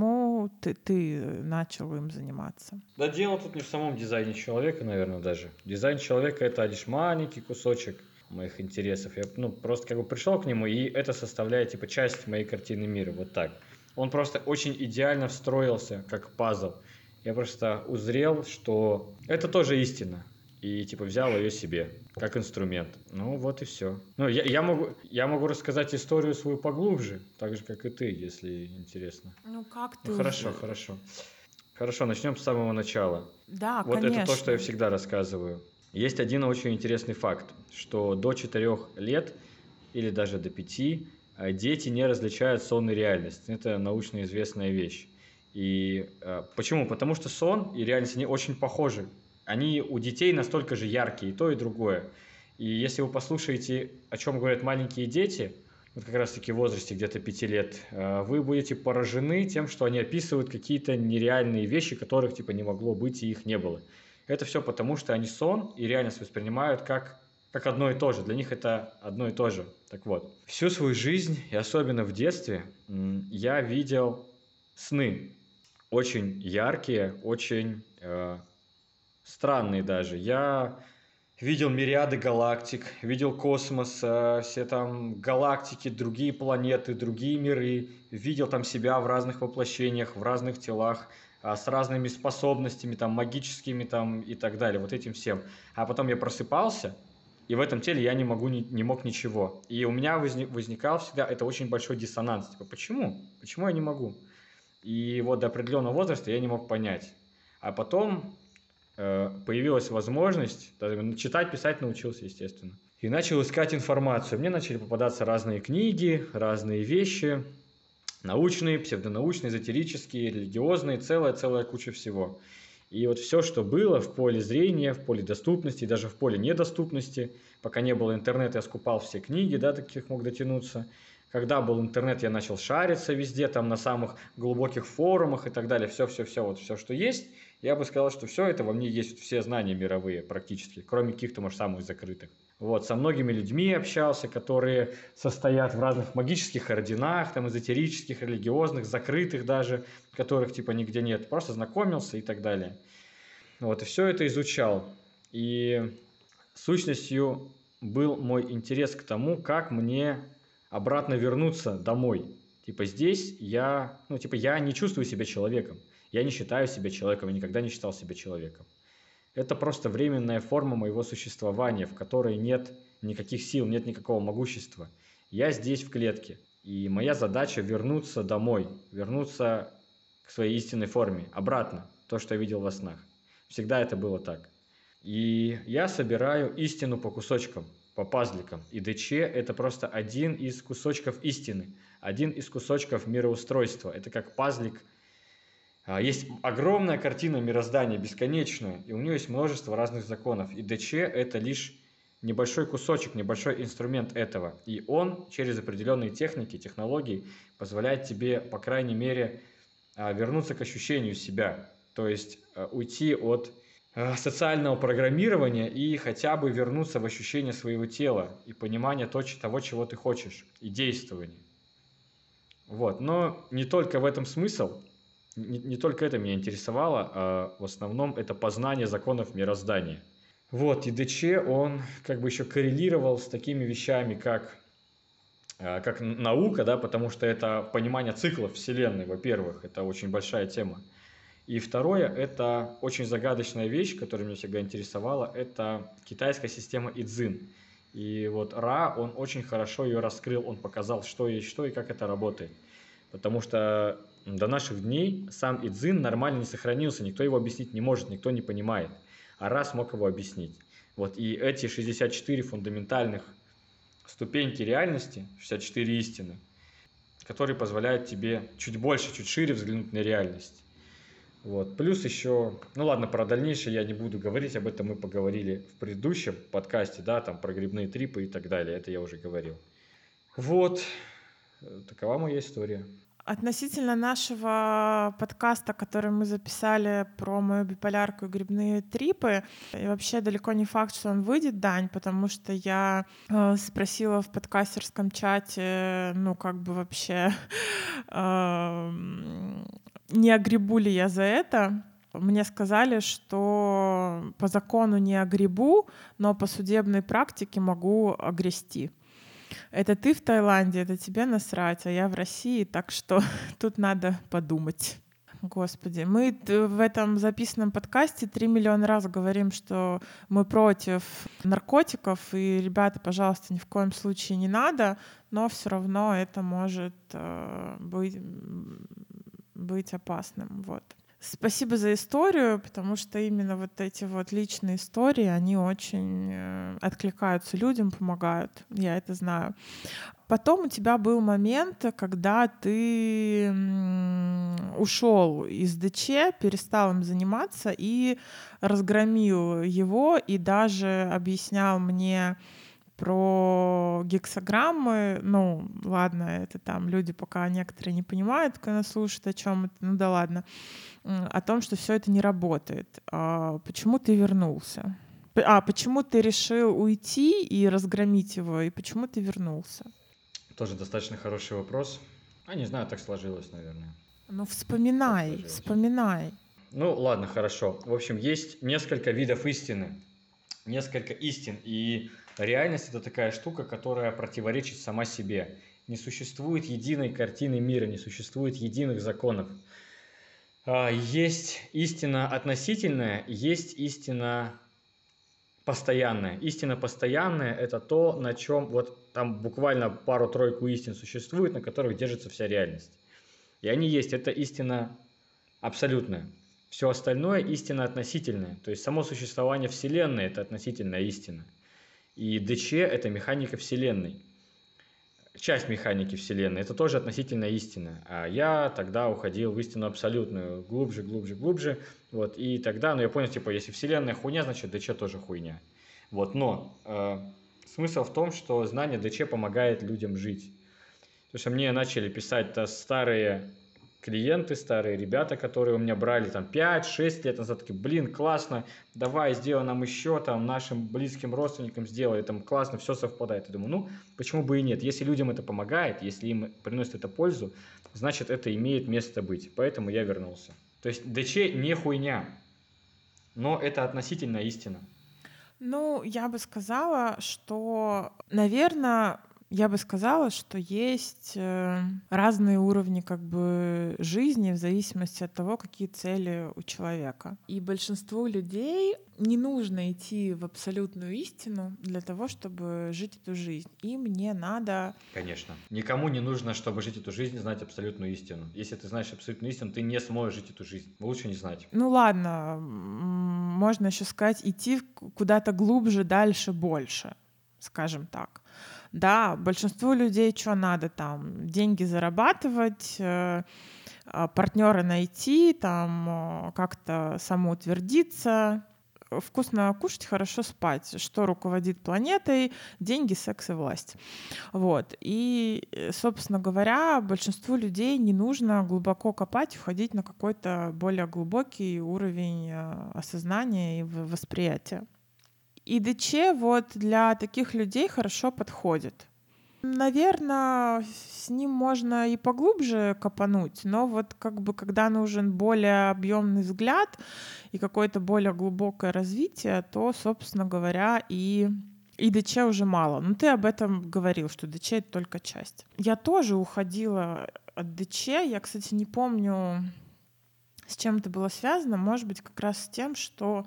S1: ты, ты начал им заниматься?
S2: Да дело тут не в самом дизайне человека, наверное, даже. Дизайн человека — это лишь маленький кусочек моих интересов. Я ну, просто как бы пришел к нему, и это составляет типа часть моей картины мира, вот так он просто очень идеально встроился как пазл. Я просто узрел, что это тоже истина. И типа взял ее себе как инструмент. Ну вот и все. Ну я, я могу я могу рассказать историю свою поглубже, так же как и ты, если интересно.
S1: Ну как ты?
S2: Ну, хорошо, хорошо. Хорошо, начнем с самого начала.
S1: Да,
S2: вот
S1: конечно.
S2: это то, что я всегда рассказываю. Есть один очень интересный факт, что до 4 лет или даже до 5 а дети не различают сон и реальность. Это научно известная вещь. И э, почему? Потому что сон и реальность, они очень похожи. Они у детей настолько же яркие, и то, и другое. И если вы послушаете, о чем говорят маленькие дети, вот как раз-таки в возрасте где-то 5 лет, э, вы будете поражены тем, что они описывают какие-то нереальные вещи, которых типа не могло быть и их не было. Это все потому, что они сон и реальность воспринимают как как одно и то же. Для них это одно и то же. Так вот, всю свою жизнь, и особенно в детстве, я видел сны. Очень яркие, очень э, странные даже. Я видел мириады галактик, видел космос, э, все там галактики, другие планеты, другие миры, видел там себя в разных воплощениях, в разных телах, а, с разными способностями, там, магическими там и так далее, вот этим всем. А потом я просыпался, и в этом теле я не могу, не, не мог ничего. И у меня возник, возникал всегда это очень большой диссонанс. Типа, почему? Почему я не могу? И вот до определенного возраста я не мог понять. А потом э, появилась возможность, читать, писать научился, естественно. И начал искать информацию. Мне начали попадаться разные книги, разные вещи научные, псевдонаучные, эзотерические, религиозные, целая-целая куча всего. И вот все, что было в поле зрения, в поле доступности, даже в поле недоступности, пока не было интернета, я скупал все книги, да, таких мог дотянуться. Когда был интернет, я начал шариться везде, там на самых глубоких форумах и так далее. Все-все-все, вот все, что есть. Я бы сказал, что все это во мне есть, все знания мировые практически, кроме каких-то, может, самых закрытых. Вот, со многими людьми общался, которые состоят в разных магических орденах, там, эзотерических, религиозных, закрытых даже, которых типа нигде нет. Просто знакомился и так далее. Вот, и все это изучал. И сущностью был мой интерес к тому, как мне обратно вернуться домой. Типа здесь я, ну типа я не чувствую себя человеком. Я не считаю себя человеком, я никогда не считал себя человеком. Это просто временная форма моего существования, в которой нет никаких сил, нет никакого могущества. Я здесь в клетке, и моя задача вернуться домой, вернуться к своей истинной форме, обратно, то, что я видел во снах. Всегда это было так. И я собираю истину по кусочкам, по пазликам. И ДЧ – это просто один из кусочков истины, один из кусочков мироустройства. Это как пазлик – есть огромная картина мироздания, бесконечная, и у нее есть множество разных законов. И ДЧ – это лишь небольшой кусочек, небольшой инструмент этого. И он через определенные техники, технологии позволяет тебе, по крайней мере, а, вернуться к ощущению себя. То есть а, уйти от социального программирования и хотя бы вернуться в ощущение своего тела и понимание того, чего ты хочешь, и действование. Вот. Но не только в этом смысл – не, не только это меня интересовало, а в основном это познание законов мироздания. Вот, и ДЧ, он как бы еще коррелировал с такими вещами, как, а, как наука, да, потому что это понимание циклов Вселенной, во-первых, это очень большая тема. И второе, это очень загадочная вещь, которая меня всегда интересовала, это китайская система Идзин. И вот Ра, он очень хорошо ее раскрыл, он показал, что есть что и как это работает. Потому что до наших дней сам Идзин нормально не сохранился, никто его объяснить не может, никто не понимает. А раз мог его объяснить. Вот и эти 64 фундаментальных ступеньки реальности, 64 истины, которые позволяют тебе чуть больше, чуть шире взглянуть на реальность. Вот. Плюс еще, ну ладно, про дальнейшее я не буду говорить, об этом мы поговорили в предыдущем подкасте, да, там про грибные трипы и так далее, это я уже говорил. Вот, такова моя история.
S1: Относительно нашего подкаста, который мы записали про мою биполярку и грибные трипы, и вообще далеко не факт, что он выйдет, Дань, потому что я э, спросила в подкастерском чате, ну как бы вообще, э, не огребу ли я за это, мне сказали, что по закону не огребу, но по судебной практике могу огрести. Это ты в Таиланде, это тебе насрать, а я в России, так что тут надо подумать. Господи, мы в этом записанном подкасте 3 миллиона раз говорим, что мы против наркотиков, и, ребята, пожалуйста, ни в коем случае не надо, но все равно это может э, быть, быть опасным. Вот. Спасибо за историю, потому что именно вот эти вот личные истории, они очень э, откликаются людям, помогают. Я это знаю. Потом у тебя был момент, когда ты ушел из ДЧ, перестал им заниматься и разгромил его, и даже объяснял мне, про гексограммы, ну, ладно, это там люди пока некоторые не понимают, когда слушают, о чем это, ну да ладно, о том, что все это не работает. А почему ты вернулся? А, почему ты решил уйти и разгромить его, и почему ты вернулся?
S2: Тоже достаточно хороший вопрос. А, не знаю, так сложилось, наверное.
S1: Ну, вспоминай, вспоминай.
S2: Ну, ладно, хорошо. В общем, есть несколько видов истины. Несколько истин. И реальность — это такая штука, которая противоречит сама себе. Не существует единой картины мира, не существует единых законов. А, есть истина относительная, есть истина постоянная. Истина постоянная – это то, на чем вот там буквально пару-тройку истин существует, на которых держится вся реальность. И они есть. Это истина абсолютная. Все остальное истина относительная. То есть само существование Вселенной – это относительная истина. И ДЧ – это механика Вселенной часть механики Вселенной, это тоже относительно истина. А я тогда уходил в истину абсолютную, глубже, глубже, глубже. Вот, и тогда, ну я понял, типа, если Вселенная хуйня, значит ДЧ тоже хуйня. Вот, но э, смысл в том, что знание ДЧ помогает людям жить. То есть мне начали писать-то старые клиенты, старые ребята, которые у меня брали там 5-6 лет назад, такие, блин, классно, давай сделай нам еще, там, нашим близким родственникам сделай, там, классно, все совпадает. Я думаю, ну, почему бы и нет? Если людям это помогает, если им приносит это пользу, значит, это имеет место быть. Поэтому я вернулся. То есть ДЧ не хуйня, но это относительно истина.
S1: Ну, я бы сказала, что, наверное, я бы сказала, что есть э, разные уровни как бы жизни в зависимости от того, какие цели у человека. И большинству людей не нужно идти в абсолютную истину для того, чтобы жить эту жизнь. Им не надо...
S2: Конечно. Никому не нужно, чтобы жить эту жизнь, знать абсолютную истину. Если ты знаешь абсолютную истину, ты не сможешь жить эту жизнь. Лучше не знать.
S1: Ну ладно, можно еще сказать, идти куда-то глубже, дальше, больше, скажем так. Да, большинству людей что надо там? Деньги зарабатывать, э, а, партнера найти, там э, как-то самоутвердиться, вкусно кушать, хорошо спать, что руководит планетой, деньги, секс и власть. Вот. И, э, собственно говоря, большинству людей не нужно глубоко копать, уходить на какой-то более глубокий уровень осознания и восприятия. И ДЧ вот для таких людей хорошо подходит. Наверное, с ним можно и поглубже копануть, но вот как бы когда нужен более объемный взгляд и какое-то более глубокое развитие, то, собственно говоря, и и ДЧ уже мало. Но ты об этом говорил, что ДЧ — это только часть. Я тоже уходила от ДЧ. Я, кстати, не помню, с чем это было связано. Может быть, как раз с тем, что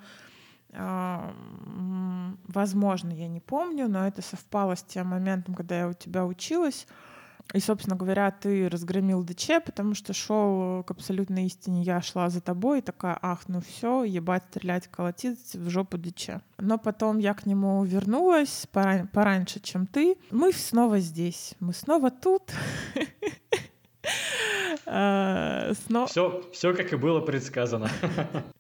S1: возможно, я не помню, но это совпало с тем моментом, когда я у тебя училась. И, собственно говоря, ты разгромил ДЧ, потому что шел к абсолютной истине. Я шла за тобой и такая, ах, ну все, ебать, стрелять, колотить в жопу ДЧ. Но потом я к нему вернулась поран- пораньше, чем ты. Мы снова здесь, мы снова тут.
S2: Все, все как и было предсказано.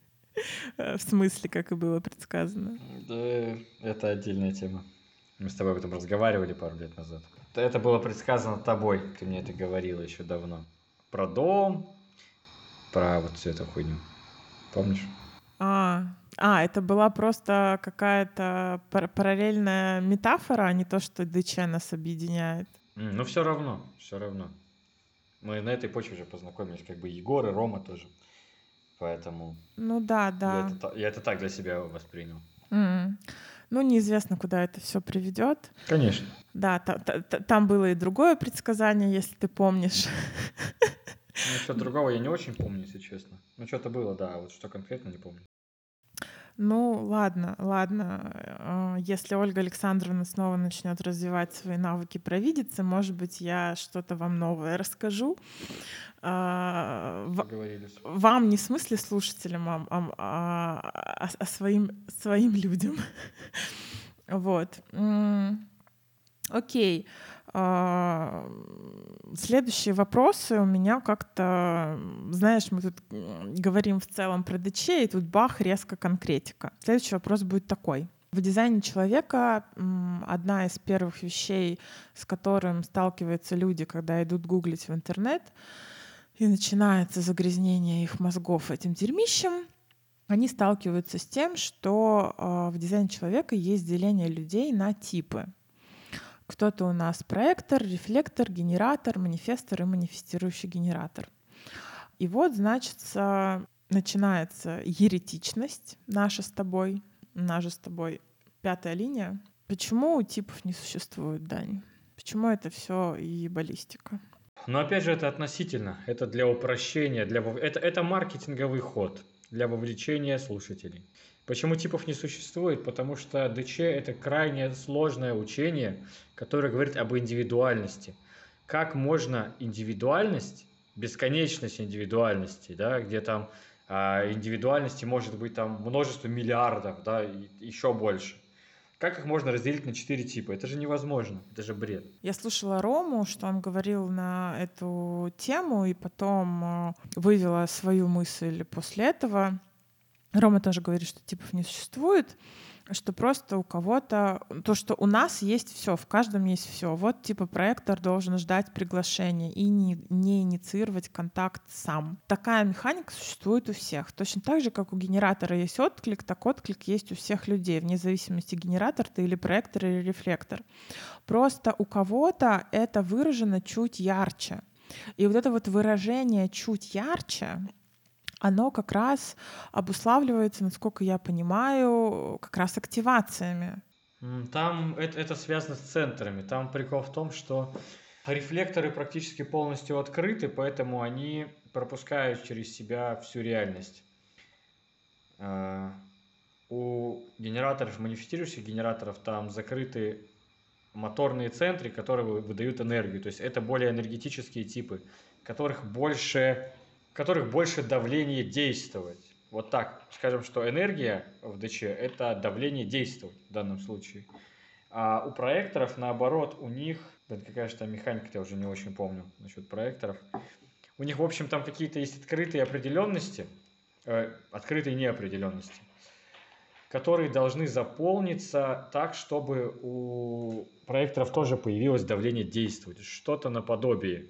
S1: В смысле, как и было предсказано?
S2: Да, это отдельная тема. Мы с тобой об этом разговаривали пару лет назад. Это было предсказано тобой, ты мне это говорила еще давно. Про дом, про вот всю эту хуйню. Помнишь?
S1: А, а, это была просто какая-то параллельная метафора, а не то, что ДЧ нас объединяет.
S2: Ну, все равно, все равно. Мы на этой почве уже познакомились, как бы Егор и Рома тоже. Поэтому
S1: Ну да, да.
S2: я это, я это так для себя воспринял.
S1: М. Ну, неизвестно, куда это все приведет.
S2: Конечно.
S1: Да, та- та- та- там было и другое предсказание, если ты помнишь.
S2: Ну, что другого я не очень помню, если честно. Ну, что-то было, да, вот что конкретно не помню.
S1: Ну, ладно, ладно. Э, если Ольга Александровна снова начнет развивать свои навыки провидицы, может быть, я что-то вам новое расскажу. А, вам не в смысле слушателям, а, а, а, а своим, своим людям. вот. Окей. А, следующие вопросы у меня как-то, знаешь, мы тут говорим в целом про ДЧ, и тут бах, резко конкретика. Следующий вопрос будет такой. В дизайне человека одна из первых вещей, с которым сталкиваются люди, когда идут гуглить в интернет, и начинается загрязнение их мозгов этим дерьмищем, они сталкиваются с тем, что э, в дизайне человека есть деление людей на типы. Кто-то у нас проектор, рефлектор, генератор, манифестор и манифестирующий генератор. И вот, значит, начинается еретичность наша с тобой, наша с тобой пятая линия. Почему типов не существует, Дань? Почему это все и баллистика?
S2: Но опять же, это относительно. Это для упрощения, для... Это, это маркетинговый ход для вовлечения слушателей. Почему типов не существует? Потому что ДЧ – это крайне сложное учение, которое говорит об индивидуальности. Как можно индивидуальность, бесконечность индивидуальности, да, где там а, индивидуальности может быть там множество миллиардов, да, и еще больше. Как их можно разделить на четыре типа? Это же невозможно, это же бред.
S1: Я слушала Рому, что он говорил на эту тему, и потом а, вывела свою мысль после этого. Рома тоже говорит, что типов не существует, что просто у кого-то, то, что у нас есть все, в каждом есть все. Вот типа проектор должен ждать приглашения и не, не инициировать контакт сам. Такая механика существует у всех. Точно так же, как у генератора есть отклик, так отклик есть у всех людей, вне зависимости, генератор ты или проектор или рефлектор. Просто у кого-то это выражено чуть ярче. И вот это вот выражение чуть ярче, оно как раз обуславливается, насколько я понимаю, как раз активациями.
S2: Там это, это связано с центрами. Там прикол в том, что рефлекторы практически полностью открыты, поэтому они пропускают через себя всю реальность. А, у генераторов, манифестирующих генераторов, там закрыты моторные центры, которые выдают энергию. То есть это более энергетические типы, которых больше которых больше давление действовать. Вот так, скажем, что энергия в ДЧ – это давление действовать в данном случае. А у проекторов, наоборот, у них, блин, какая же там механика, я уже не очень помню насчет проекторов. У них, в общем, там какие-то есть открытые определенности, э, открытые неопределенности, которые должны заполниться так, чтобы у проекторов тоже появилось давление действовать, что-то наподобие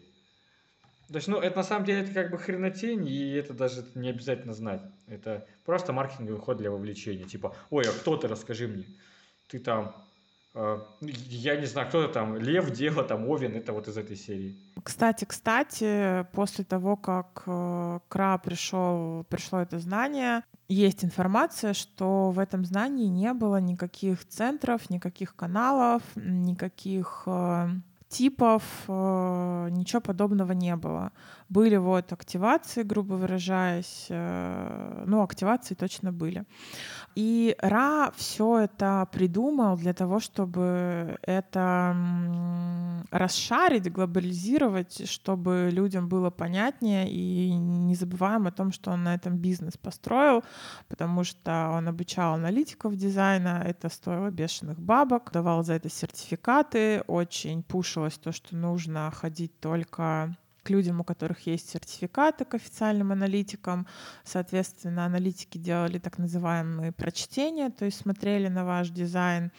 S2: то есть, ну, это на самом деле это как бы хренотень, и это даже не обязательно знать. Это просто маркетинговый ход для вовлечения. Типа, ой, а кто ты, расскажи мне. Ты там, э, я не знаю, кто то там, Лев, Дело, там, Овен, это вот из этой серии.
S1: Кстати, кстати, после того, как э, Кра пришел, пришло это знание, есть информация, что в этом знании не было никаких центров, никаких каналов, никаких э, типов, э, ничего подобного не было. Были вот активации, грубо выражаясь, э, ну, активации точно были. И Ра все это придумал для того, чтобы это расшарить, глобализировать, чтобы людям было понятнее, и не забываем о том, что он на этом бизнес построил, потому что он обучал аналитиков дизайна, это стоило бешеных бабок, давал за это сертификаты, очень пушилось то, что нужно ходить только к людям, у которых есть сертификаты к официальным аналитикам. Соответственно, аналитики делали так называемые прочтения, то есть смотрели на ваш дизайн,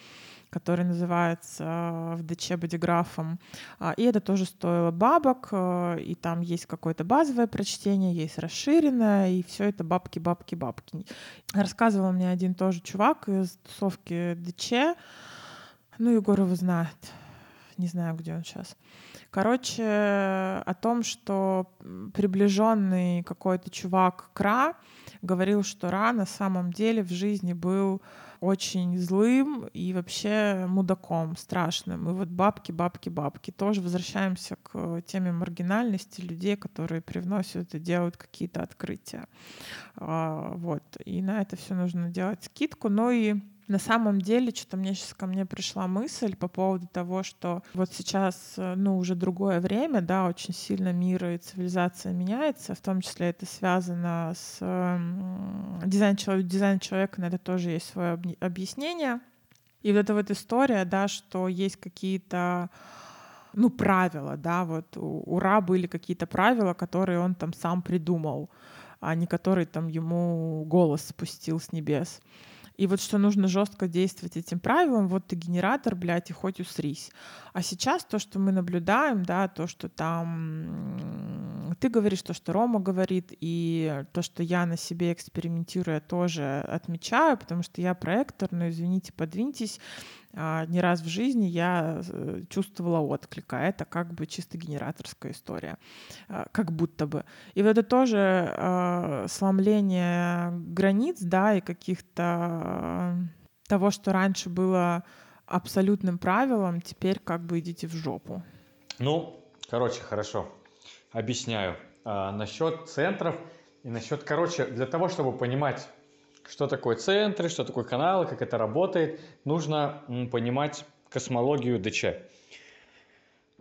S1: который называется э, в ДЧ бодиграфом. А, и это тоже стоило бабок, э, и там есть какое-то базовое прочтение, есть расширенное, и все это бабки, бабки, бабки. Рассказывал мне один тоже чувак из тусовки ДЧ, ну, Егор его знает, не знаю, где он сейчас. Короче, о том, что приближенный какой-то чувак Кра говорил, что Ра на самом деле в жизни был очень злым и вообще мудаком страшным. И вот бабки, бабки, бабки. Тоже возвращаемся к теме маргинальности людей, которые привносят и делают какие-то открытия. А, вот. И на это все нужно делать скидку. Но и на самом деле, что-то мне сейчас ко мне пришла мысль по поводу того, что вот сейчас, э, ну, уже другое время, да, очень сильно мир и цивилизация меняется, в том числе это связано с э, дизайн, дизайн человека, на это тоже есть свое объяснение. И вот эта вот история, да, что есть какие-то ну, правила, да, вот у, у Ра были какие-то правила, которые он там сам придумал, а не которые там ему голос спустил с небес. И вот что нужно жестко действовать этим правилам, вот ты генератор, блядь, и хоть усрись. А сейчас то, что мы наблюдаем, да, то, что там ты говоришь, то, что Рома говорит, и то, что я на себе экспериментирую, тоже отмечаю, потому что я проектор, но, извините, подвиньтесь, не раз в жизни я э, чувствовала отклик, а это как бы чисто генераторская история, а, как будто бы. И вот это тоже э, сломление границ, да, и каких-то того, что раньше было абсолютным правилом, теперь как бы идите в жопу.
S2: Ну, короче, хорошо. Объясняю. А, насчет центров и насчет, короче, для того, чтобы понимать, что такое центры, что такое каналы, как это работает, нужно понимать космологию ДЧ.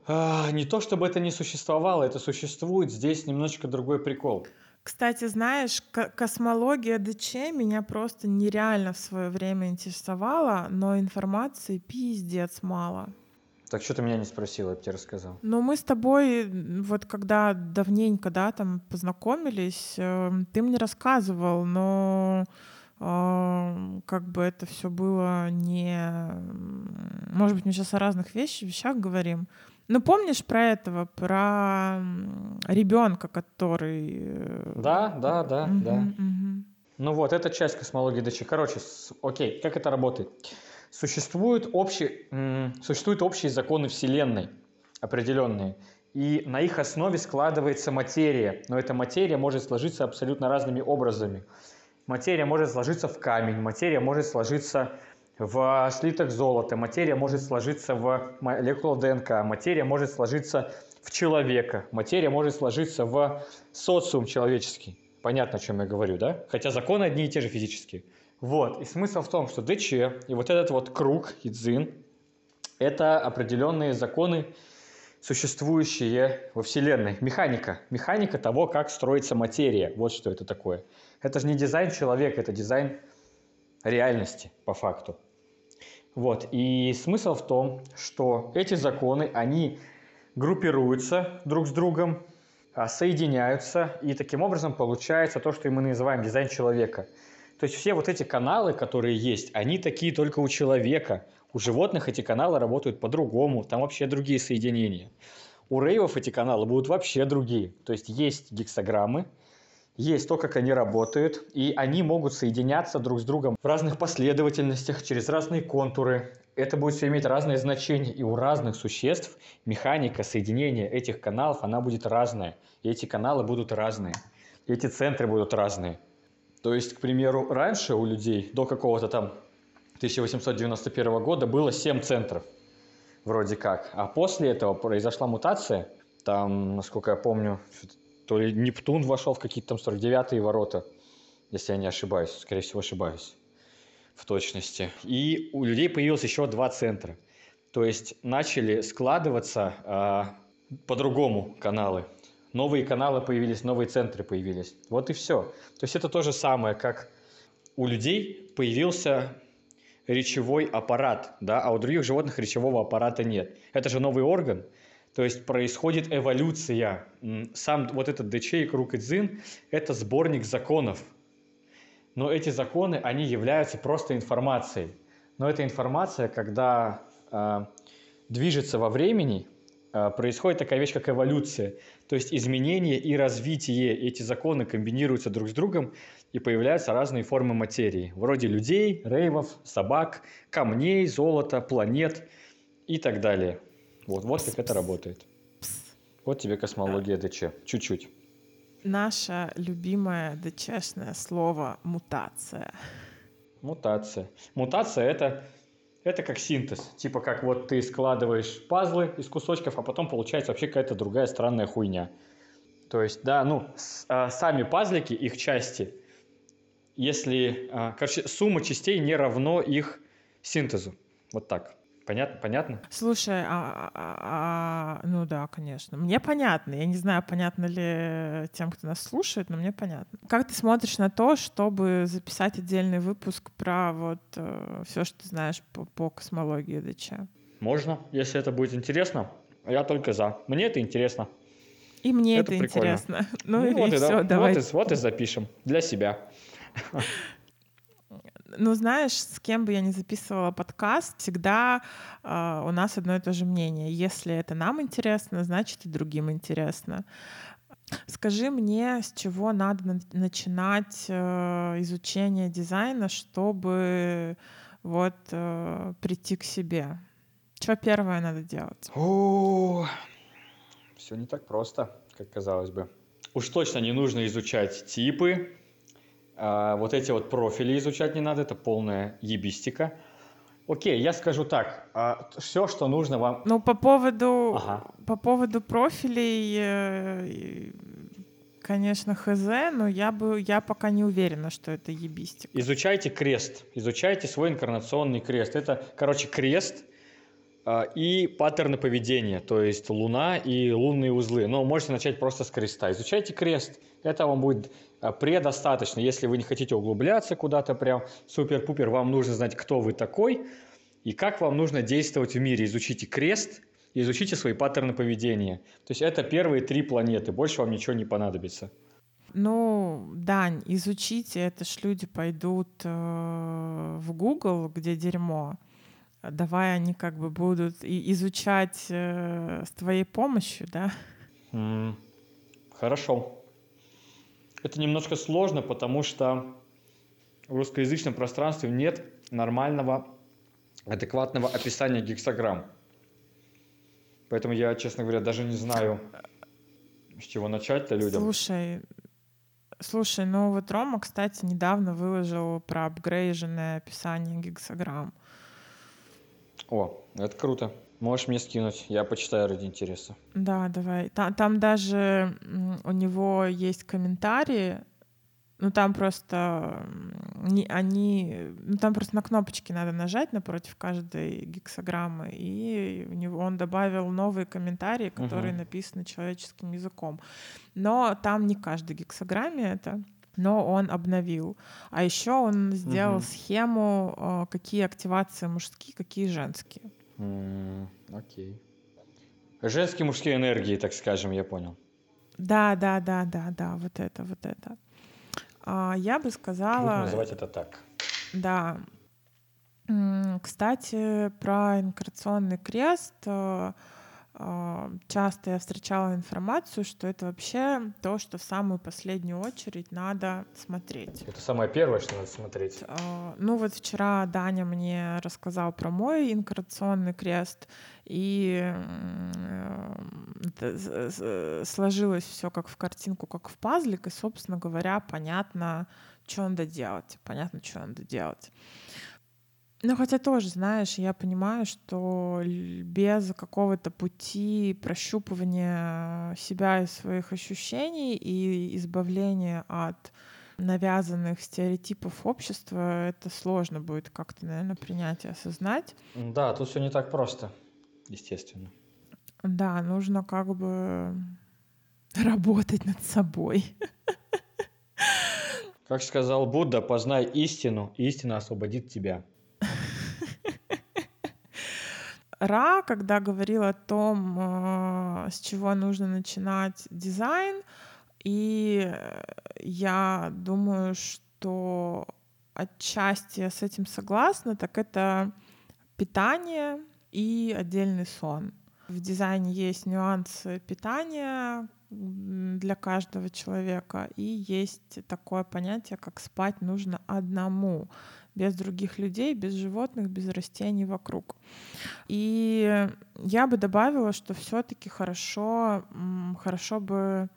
S2: А, не то, чтобы это не существовало, это существует, здесь немножечко другой прикол.
S1: Кстати, знаешь, космология ДЧ меня просто нереально в свое время интересовала, но информации пиздец мало.
S2: Так что ты меня не спросила, я бы тебе рассказал.
S1: Ну, мы с тобой, вот когда давненько, да, там познакомились, э, ты мне рассказывал, но как бы это все было не... Может быть, мы сейчас о разных вещах, вещах говорим. Ну, помнишь про этого, про ребенка, который... Э,
S2: да, да, да, угу, да. Угу. Ну вот, это часть космологии ДЧ. Короче, с... окей, как это работает? Существуют общие, существуют общие законы Вселенной, определенные, и на их основе складывается материя, но эта материя может сложиться абсолютно разными образами. Материя может сложиться в камень, материя может сложиться в слиток золота, материя может сложиться в молекулу ДНК, материя может сложиться в человека, материя может сложиться в социум человеческий. Понятно, о чем я говорю, да? Хотя законы одни и те же физические. Вот. И смысл в том, что ДЧ и вот этот вот круг, Идзин, это определенные законы, существующие во Вселенной. Механика. Механика того, как строится материя. Вот что это такое. Это же не дизайн человека, это дизайн реальности по факту. Вот. И смысл в том, что эти законы, они группируются друг с другом, а, соединяются, и таким образом получается то, что мы называем дизайн человека – то есть все вот эти каналы, которые есть, они такие только у человека. У животных эти каналы работают по-другому, там вообще другие соединения. У рейвов эти каналы будут вообще другие. То есть есть гексограммы, есть то, как они работают, и они могут соединяться друг с другом в разных последовательностях, через разные контуры. Это будет все иметь разные значения, и у разных существ механика соединения этих каналов, она будет разная. И эти каналы будут разные, и эти центры будут разные. То есть, к примеру, раньше у людей до какого-то там 1891 года было 7 центров, вроде как. А после этого произошла мутация, там, насколько я помню, то ли Нептун вошел в какие-то там 49-е ворота, если я не ошибаюсь, скорее всего ошибаюсь в точности. И у людей появилось еще два центра. То есть начали складываться э, по-другому каналы новые каналы появились, новые центры появились. Вот и все. То есть это то же самое, как у людей появился речевой аппарат, да, а у других животных речевого аппарата нет. Это же новый орган, то есть происходит эволюция. Сам вот этот круг Идзин – это сборник законов. Но эти законы, они являются просто информацией. Но эта информация, когда э, движется во времени, э, происходит такая вещь, как эволюция. То есть изменение и развитие, эти законы комбинируются друг с другом, и появляются разные формы материи, вроде людей, рейвов, собак, камней, золота, планет и так далее. Вот, вот как это работает. Вот тебе космология ДЧ. Чуть-чуть.
S1: Наше любимое ДЧшное слово «мутация».
S2: Мутация. Мутация – это это как синтез. Типа как вот ты складываешь пазлы из кусочков, а потом получается вообще какая-то другая странная хуйня. То есть, да, ну, с, а, сами пазлики, их части, если, а, короче, сумма частей не равно их синтезу. Вот так. Понятно? Понятно?
S1: Слушай, а, а, а, ну да, конечно. Мне понятно. Я не знаю, понятно ли тем, кто нас слушает, но мне понятно. Как ты смотришь на то, чтобы записать отдельный выпуск про вот э, все, что ты знаешь по, по космологии ДЧ?
S2: Можно, если это будет интересно. Я только за. Мне это интересно.
S1: И мне это, это интересно. Ну, ну и, вот и все, да, давай.
S2: Вот и, вот и запишем для себя.
S1: ну, знаешь, с кем бы я ни записывала подкаст, всегда э, у нас одно и то же мнение. Если это нам интересно, значит и другим интересно. Скажи мне, с чего надо начинать э, изучение дизайна, чтобы вот э, прийти к себе? Что первое надо делать?
S2: О, все не так просто, как казалось бы. Уж точно не нужно изучать типы, а вот эти вот профили изучать не надо, это полная ебистика. Окей, я скажу так. А, все, что нужно вам...
S1: Ну, по поводу, ага. по поводу профилей, э, конечно, хз, но я, бы, я пока не уверена, что это ебистика.
S2: Изучайте крест. Изучайте свой инкарнационный крест. Это, короче, крест а, и паттерны поведения, то есть луна и лунные узлы. Но можете начать просто с креста. Изучайте крест. Это вам будет предостаточно. Если вы не хотите углубляться куда-то прям супер-пупер, вам нужно знать, кто вы такой и как вам нужно действовать в мире. Изучите крест, изучите свои паттерны поведения. То есть это первые три планеты, больше вам ничего не понадобится.
S1: Ну, Дань, изучите, это ж люди пойдут э, в Google, где дерьмо. Давай они как бы будут и изучать э, с твоей помощью, да?
S2: Mm, хорошо. Это немножко сложно, потому что в русскоязычном пространстве нет нормального, адекватного описания гексограмм. Поэтому я, честно говоря, даже не знаю, с чего начать-то людям.
S1: Слушай, слушай, ну вот Рома, кстати, недавно выложил про апгрейженное описание гексограмм.
S2: О, это круто. Можешь мне скинуть, я почитаю ради интереса.
S1: Да, давай. Там, там даже у него есть комментарии, ну там просто не, они, ну там просто на кнопочки надо нажать напротив каждой гексограммы, и у него он добавил новые комментарии, которые uh-huh. написаны человеческим языком. Но там не каждой гексограмме это но он обновил. А еще он сделал угу. схему, э, какие активации мужские, какие женские.
S2: Окей. Женские мужские энергии, так скажем, я понял.
S1: Да, да, да, да, да, вот это, вот это. А, я бы сказала... Будем
S2: называть это так.
S1: Да. Кстати, про инкарнационный крест э, часто я встречала информацию, что это вообще то, что в самую последнюю очередь надо смотреть.
S2: Это самое первое, что надо смотреть.
S1: А, ну вот вчера Даня мне рассказал про мой инкарнационный крест, и сложилось все как в картинку, как в пазлик, и, собственно говоря, понятно, что надо делать, понятно, что надо делать. Ну, хотя тоже, знаешь, я понимаю, что без какого-то пути прощупывания себя и своих ощущений и избавления от навязанных стереотипов общества, это сложно будет как-то, наверное, принять и осознать.
S2: Да, тут все не так просто, естественно.
S1: Да, нужно как бы работать над собой.
S2: Как сказал Будда, познай истину, и истина освободит тебя.
S1: Ра, когда говорил о том, а, с чего нужно начинать дизайн, и я думаю, что отчасти я с этим согласна, так это питание и отдельный сон. В дизайне есть нюансы питания для каждого человека, и есть такое понятие, как спать нужно одному без других людей, без животных, без растений вокруг. И я бы добавила, что все-таки хорошо, хорошо бы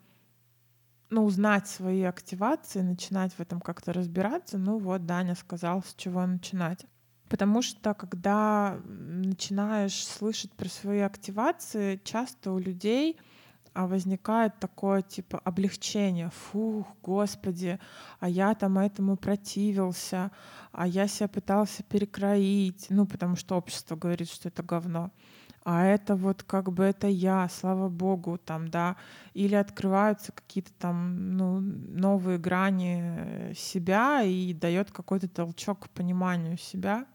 S1: ну, узнать свои активации, начинать в этом как-то разбираться. Ну вот Даня сказал, с чего начинать. Потому что когда начинаешь слышать про свои активации, часто у людей а возникает такое типа облегчение. Фух, господи, а я там этому противился, а я себя пытался перекроить, ну, потому что общество говорит, что это говно. А это вот как бы это я, слава богу, там, да, или открываются какие-то там ну, новые грани себя и дает какой-то толчок к пониманию себя.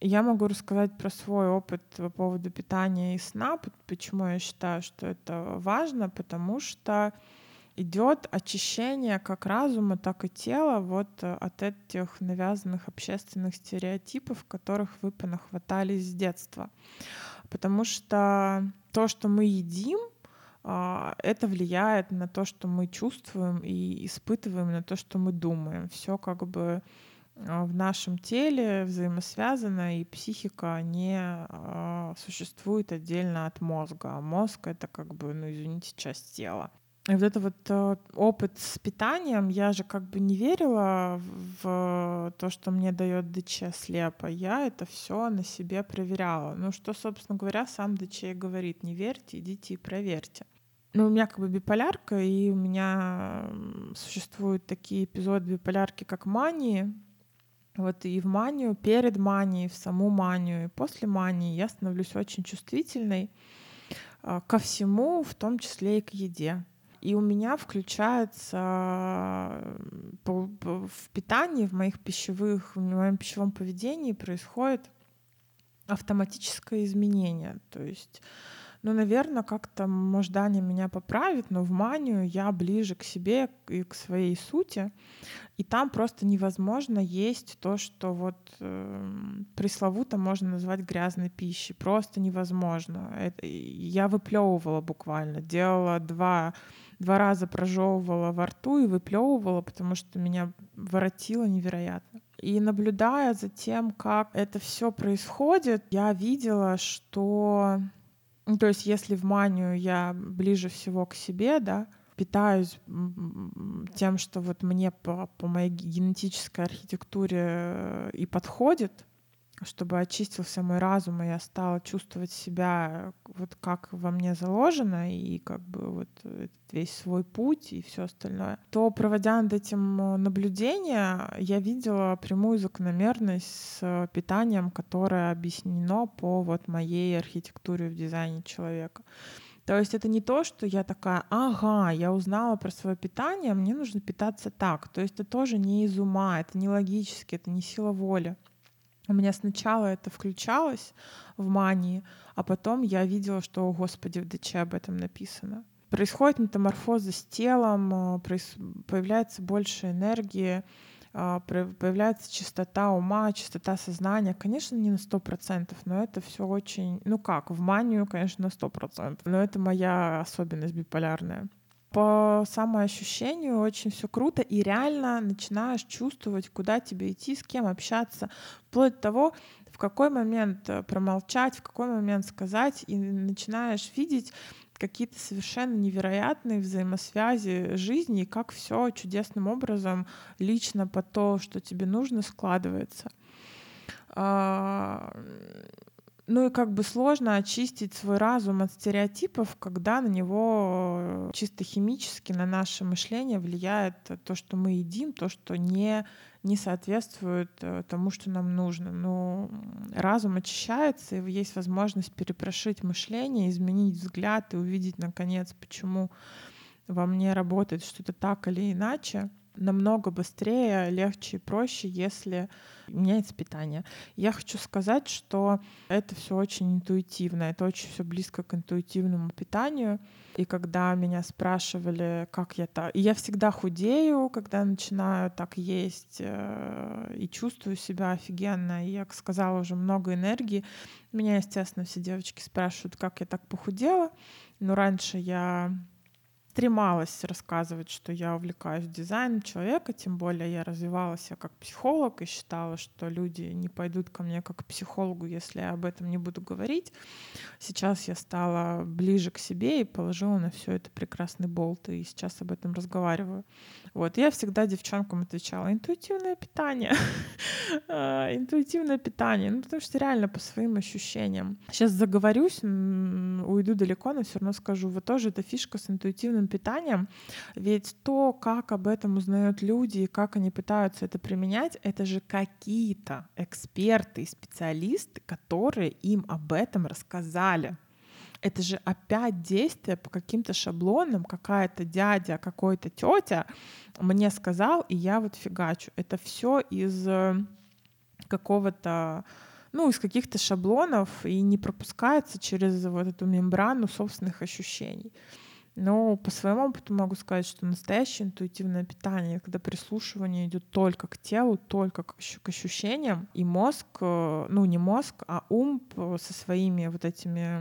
S1: Я могу рассказать про свой опыт по поводу питания и сна. Почему я считаю, что это важно? Потому что идет очищение как разума, так и тела вот от этих навязанных общественных стереотипов, которых вы понахватались с детства. Потому что то, что мы едим, а, это влияет на то, что мы чувствуем и испытываем, на то, что мы думаем. Все как бы в нашем теле взаимосвязано, и психика не а, существует отдельно от мозга. А мозг — это как бы, ну, извините, часть тела. И вот это вот опыт с питанием, я же как бы не верила в то, что мне дает ДЧ слепо. Я это все на себе проверяла. Ну, что, собственно говоря, сам ДЧ говорит. Не верьте, идите и проверьте. Ну, у меня как бы биполярка, и у меня существуют такие эпизоды биполярки, как мании. Вот и в манию, перед манией, в саму манию, и после мании я становлюсь очень чувствительной а, ко всему, в том числе и к еде. И у меня включается в питании, в моих пищевых, в моем пищевом поведении происходит автоматическое изменение. То есть ну, наверное, как-то, может, Даня меня поправит, но в манию я ближе к себе и к своей сути. И там просто невозможно есть то, что вот э, пресловуто можно назвать грязной пищей. Просто невозможно. Это, я выплевывала буквально, делала два два раза прожевывала во рту и выплевывала, потому что меня воротило невероятно. И наблюдая за тем, как это все происходит, я видела, что то есть если в манию я ближе всего к себе, да, питаюсь тем, что вот мне по, по моей генетической архитектуре э, и подходит, чтобы очистился мой разум, и я стала чувствовать себя вот как во мне заложено, и как бы вот весь свой путь и все остальное, то, проводя над этим э, наблюдение, я видела прямую закономерность с питанием, которое объяснено по вот моей архитектуре в дизайне человека. То есть это не то, что я такая, ага, я узнала про свое питание, мне нужно питаться так. То есть это тоже не из ума, это не логически, это не сила воли. У меня сначала это включалось в мании, а потом я видела, что, о господи, в ДЧ об этом написано. Происходит метаморфоза с телом, а, появляется больше энергии, а, появляется чистота ума, чистота сознания. Конечно, не на сто процентов, но это все очень... Ну как, в манию, конечно, на сто процентов. Но это моя особенность биполярная по самоощущению очень все круто, и реально начинаешь чувствовать, куда тебе идти, с кем общаться, вплоть до того, в какой момент э, промолчать, в какой момент сказать, и начинаешь видеть какие-то совершенно невероятные взаимосвязи жизни, и как все чудесным образом лично по то, что тебе нужно, складывается. Ну и как бы сложно очистить свой разум от стереотипов, когда на него э, чисто химически, на наше мышление влияет то, что мы едим, то, что не, не соответствует э, тому, что нам нужно. Но разум очищается, и есть возможность перепрошить мышление, изменить взгляд и увидеть, наконец, почему во мне работает что-то так или иначе намного быстрее, легче и проще, если меняется питание. Я хочу сказать, что это все очень интуитивно, это очень все близко к интуитивному питанию. И когда меня спрашивали, как я так... И я всегда худею, когда начинаю так есть, э, и чувствую себя офигенно. И я сказала уже много энергии. Меня, естественно, все девочки спрашивают, как я так похудела. Но раньше я стремалась рассказывать, что я увлекаюсь дизайном человека, тем более я развивалась как психолог и считала, что люди не пойдут ко мне как к психологу, если я об этом не буду говорить. Сейчас я стала ближе к себе и положила на все это прекрасный болт, и сейчас об этом разговариваю. Вот, я всегда девчонкам отвечала, интуитивное питание, а, интуитивное питание, ну потому что реально по своим ощущениям. Сейчас заговорюсь, уйду далеко, но все равно скажу, вот тоже эта фишка с интуитивным питанием, ведь то, как об этом узнают люди и как они пытаются это применять, это же какие-то эксперты и специалисты, которые им об этом рассказали. Это же опять действие по каким-то шаблонам, какая-то дядя, какой-то тетя мне сказал, и я вот фигачу. Это все из э, какого-то ну, из каких-то шаблонов и не пропускается через вот эту мембрану собственных ощущений. Но по своему опыту могу сказать, что настоящее интуитивное питание, когда прислушивание идет только к телу, только к, ощущениям, и мозг, э, ну не мозг, а ум со своими вот этими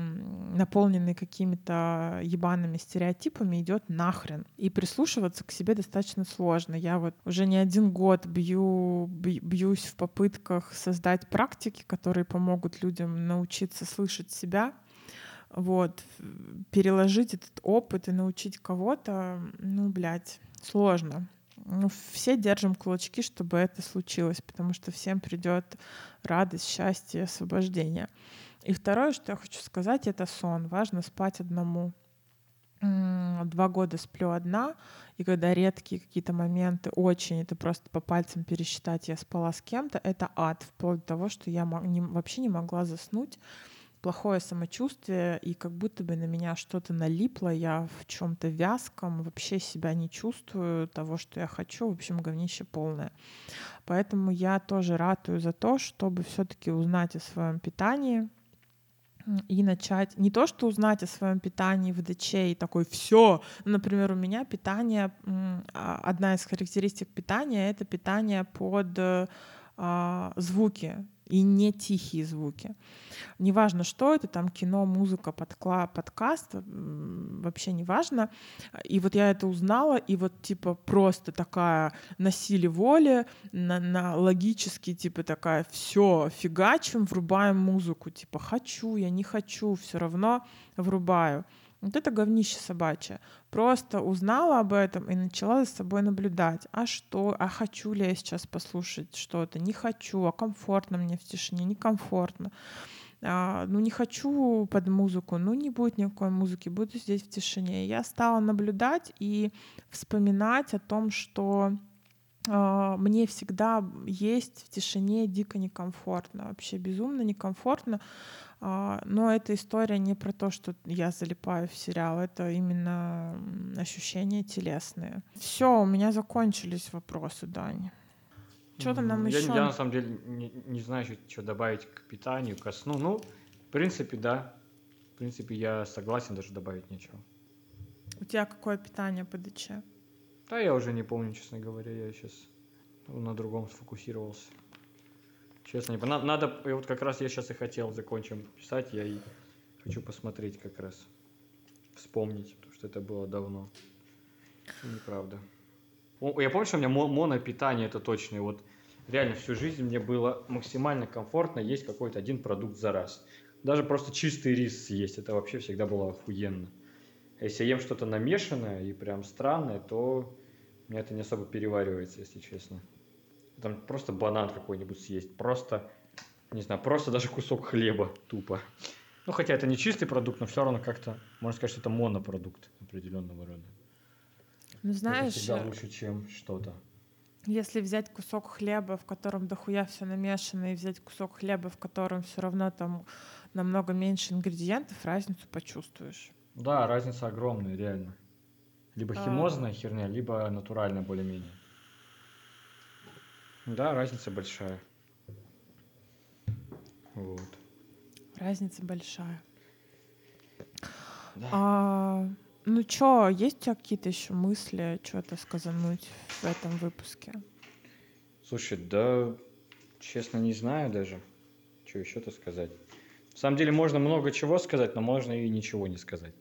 S1: наполненными какими-то ебаными стереотипами идет нахрен. И прислушиваться к себе достаточно сложно. Я вот уже не один год бью, бьюсь в попытках создать практики, которые помогут людям научиться слышать себя, вот, переложить этот опыт и научить кого-то, ну, блядь, сложно. Ну, все держим кулачки, чтобы это случилось, потому что всем придет радость, счастье, освобождение. И второе, что я хочу сказать, это сон. Важно спать одному. Два года сплю одна, и когда редкие какие-то моменты, очень, это просто по пальцам пересчитать, я спала с кем-то, это ад, вплоть до того, что я вообще не могла заснуть плохое самочувствие, и как будто бы на меня что-то налипло, я в чем-то вязком, вообще себя не чувствую того, что я хочу, в общем, говнище полное. Поэтому я тоже ратую за то, чтобы все-таки узнать о своем питании, и начать не то, что узнать о своем питании в ДЧ и такой все. Например, у меня питание, а, одна из характеристик питания это питание под а, звуки и не тихие звуки. Неважно, что это, там кино, музыка, подкла, подкаст, вообще не важно. И вот я это узнала, и вот типа просто такая на силе воли, на, на логически типа такая, все, фигачим, врубаем музыку, типа хочу, я не хочу, все равно врубаю. Вот это говнище собачье. Просто узнала об этом и начала за собой наблюдать. А что? А хочу ли я сейчас послушать что-то? Не хочу. А комфортно мне в тишине? Некомфортно. А, ну, не хочу под музыку. Ну, не будет никакой музыки. Буду здесь в тишине. Я стала наблюдать и вспоминать о том, что Uh, мне всегда есть в тишине дико некомфортно, вообще безумно некомфортно. А, но эта история не про то, что я залипаю в сериал, это именно ощущения телесные. Все, у меня закончились вопросы, Дани. Что-то нам
S2: я,
S1: еще...
S2: Я на самом деле не, не знаю, что добавить к питанию, ко сну. Ну, в принципе, да. В принципе, я согласен, даже добавить нечего.
S1: У тебя какое питание по ДЧ?
S2: Да, я уже не помню, честно говоря. Я сейчас на другом сфокусировался. Честно, не надо, надо, и вот как раз я сейчас и хотел закончим писать, я и хочу посмотреть как раз, вспомнить, потому что это было давно. Неправда. Я помню, что у меня монопитание это точно, вот реально всю жизнь мне было максимально комфортно есть какой-то один продукт за раз. Даже просто чистый рис съесть, это вообще всегда было охуенно. Если я ем что-то намешанное и прям странное, то у меня это не особо переваривается, если честно там просто банан какой-нибудь съесть, просто, не знаю, просто даже кусок хлеба тупо. Ну, хотя это не чистый продукт, но все равно как-то, можно сказать, что это монопродукт определенного рода.
S1: Ну, знаешь... Это
S2: всегда э, лучше, чем что-то.
S1: Если взять кусок хлеба, в котором дохуя все намешано, и взять кусок хлеба, в котором все равно там намного меньше ингредиентов, разницу почувствуешь.
S2: Да, разница огромная, реально. Либо а. химозная а... херня, либо натуральная более-менее. Да, разница большая. Вот.
S1: Разница большая. Да. А, ну чё, есть у тебя какие-то еще мысли, что-то сказануть в этом выпуске?
S2: Слушай, да, честно, не знаю даже, что еще-то сказать. На самом деле можно много чего сказать, но можно и ничего не сказать.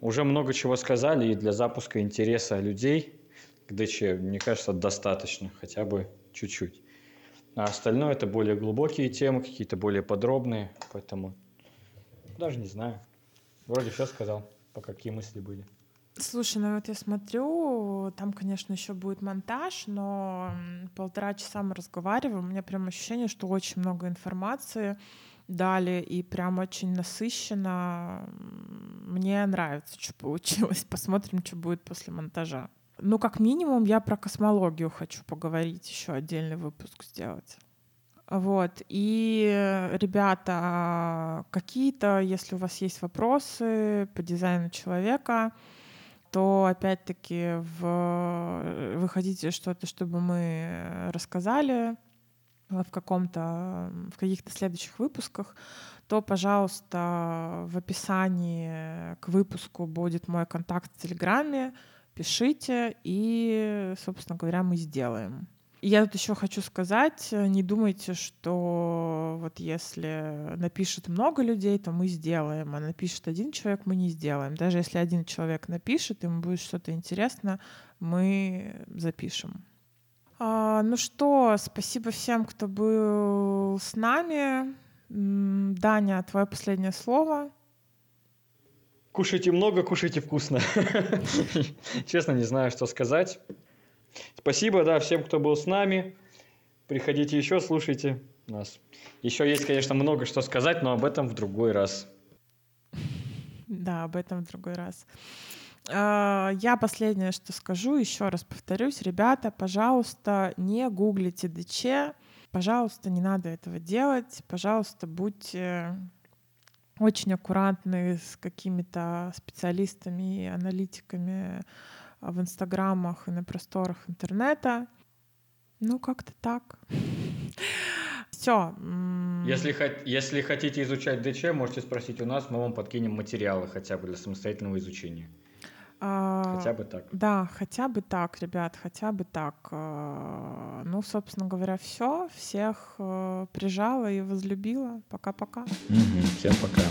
S2: Уже много чего сказали, и для запуска интереса людей к ДЧ, мне кажется, достаточно, хотя бы чуть-чуть. А остальное это более глубокие темы, какие-то более подробные, поэтому даже не знаю. Вроде все сказал, по какие мысли были.
S1: Слушай, ну вот я смотрю, там, конечно, еще будет монтаж, но полтора часа мы разговариваем, у меня прям ощущение, что очень много информации дали и прям очень насыщенно. Мне нравится, что получилось. Посмотрим, что будет после монтажа. Ну, как минимум, я про космологию хочу поговорить, еще отдельный выпуск сделать. Вот. И, ребята, какие-то, если у вас есть вопросы по дизайну человека, то опять-таки в... вы хотите что-то, чтобы мы рассказали, в каком-то, в каких-то следующих выпусках, то, пожалуйста, в описании к выпуску будет мой контакт в Телеграме. Пишите, и, собственно говоря, мы сделаем. Я тут еще хочу сказать, не думайте, что вот если напишет много людей, то мы сделаем, а напишет один человек, мы не сделаем. Даже если один человек напишет, ему будет что-то интересно, мы запишем. А, ну что, спасибо всем, кто был с нами. Даня, твое последнее слово.
S2: Кушайте много, кушайте вкусно. Честно, не знаю, что сказать. Спасибо, да, всем, кто был с нами. Приходите еще, слушайте нас. Еще есть, конечно, много что сказать, но об этом в другой раз.
S1: Да, об этом в другой раз. А, я последнее, что скажу, еще раз повторюсь, ребята, пожалуйста, не гуглите ДЧ, пожалуйста, не надо этого делать, пожалуйста, будьте очень аккуратны с какими-то специалистами и аналитиками в инстаграмах и на просторах интернета. Ну, как-то так. Все.
S2: Если, если хотите изучать ДЧ, можете спросить у нас, мы вам подкинем материалы хотя бы для самостоятельного изучения. А, хотя бы так.
S1: Да, хотя бы так, ребят, хотя бы так. А, ну, собственно говоря, все. Всех э, прижала и возлюбила. Пока-пока.
S2: Угу, всем пока.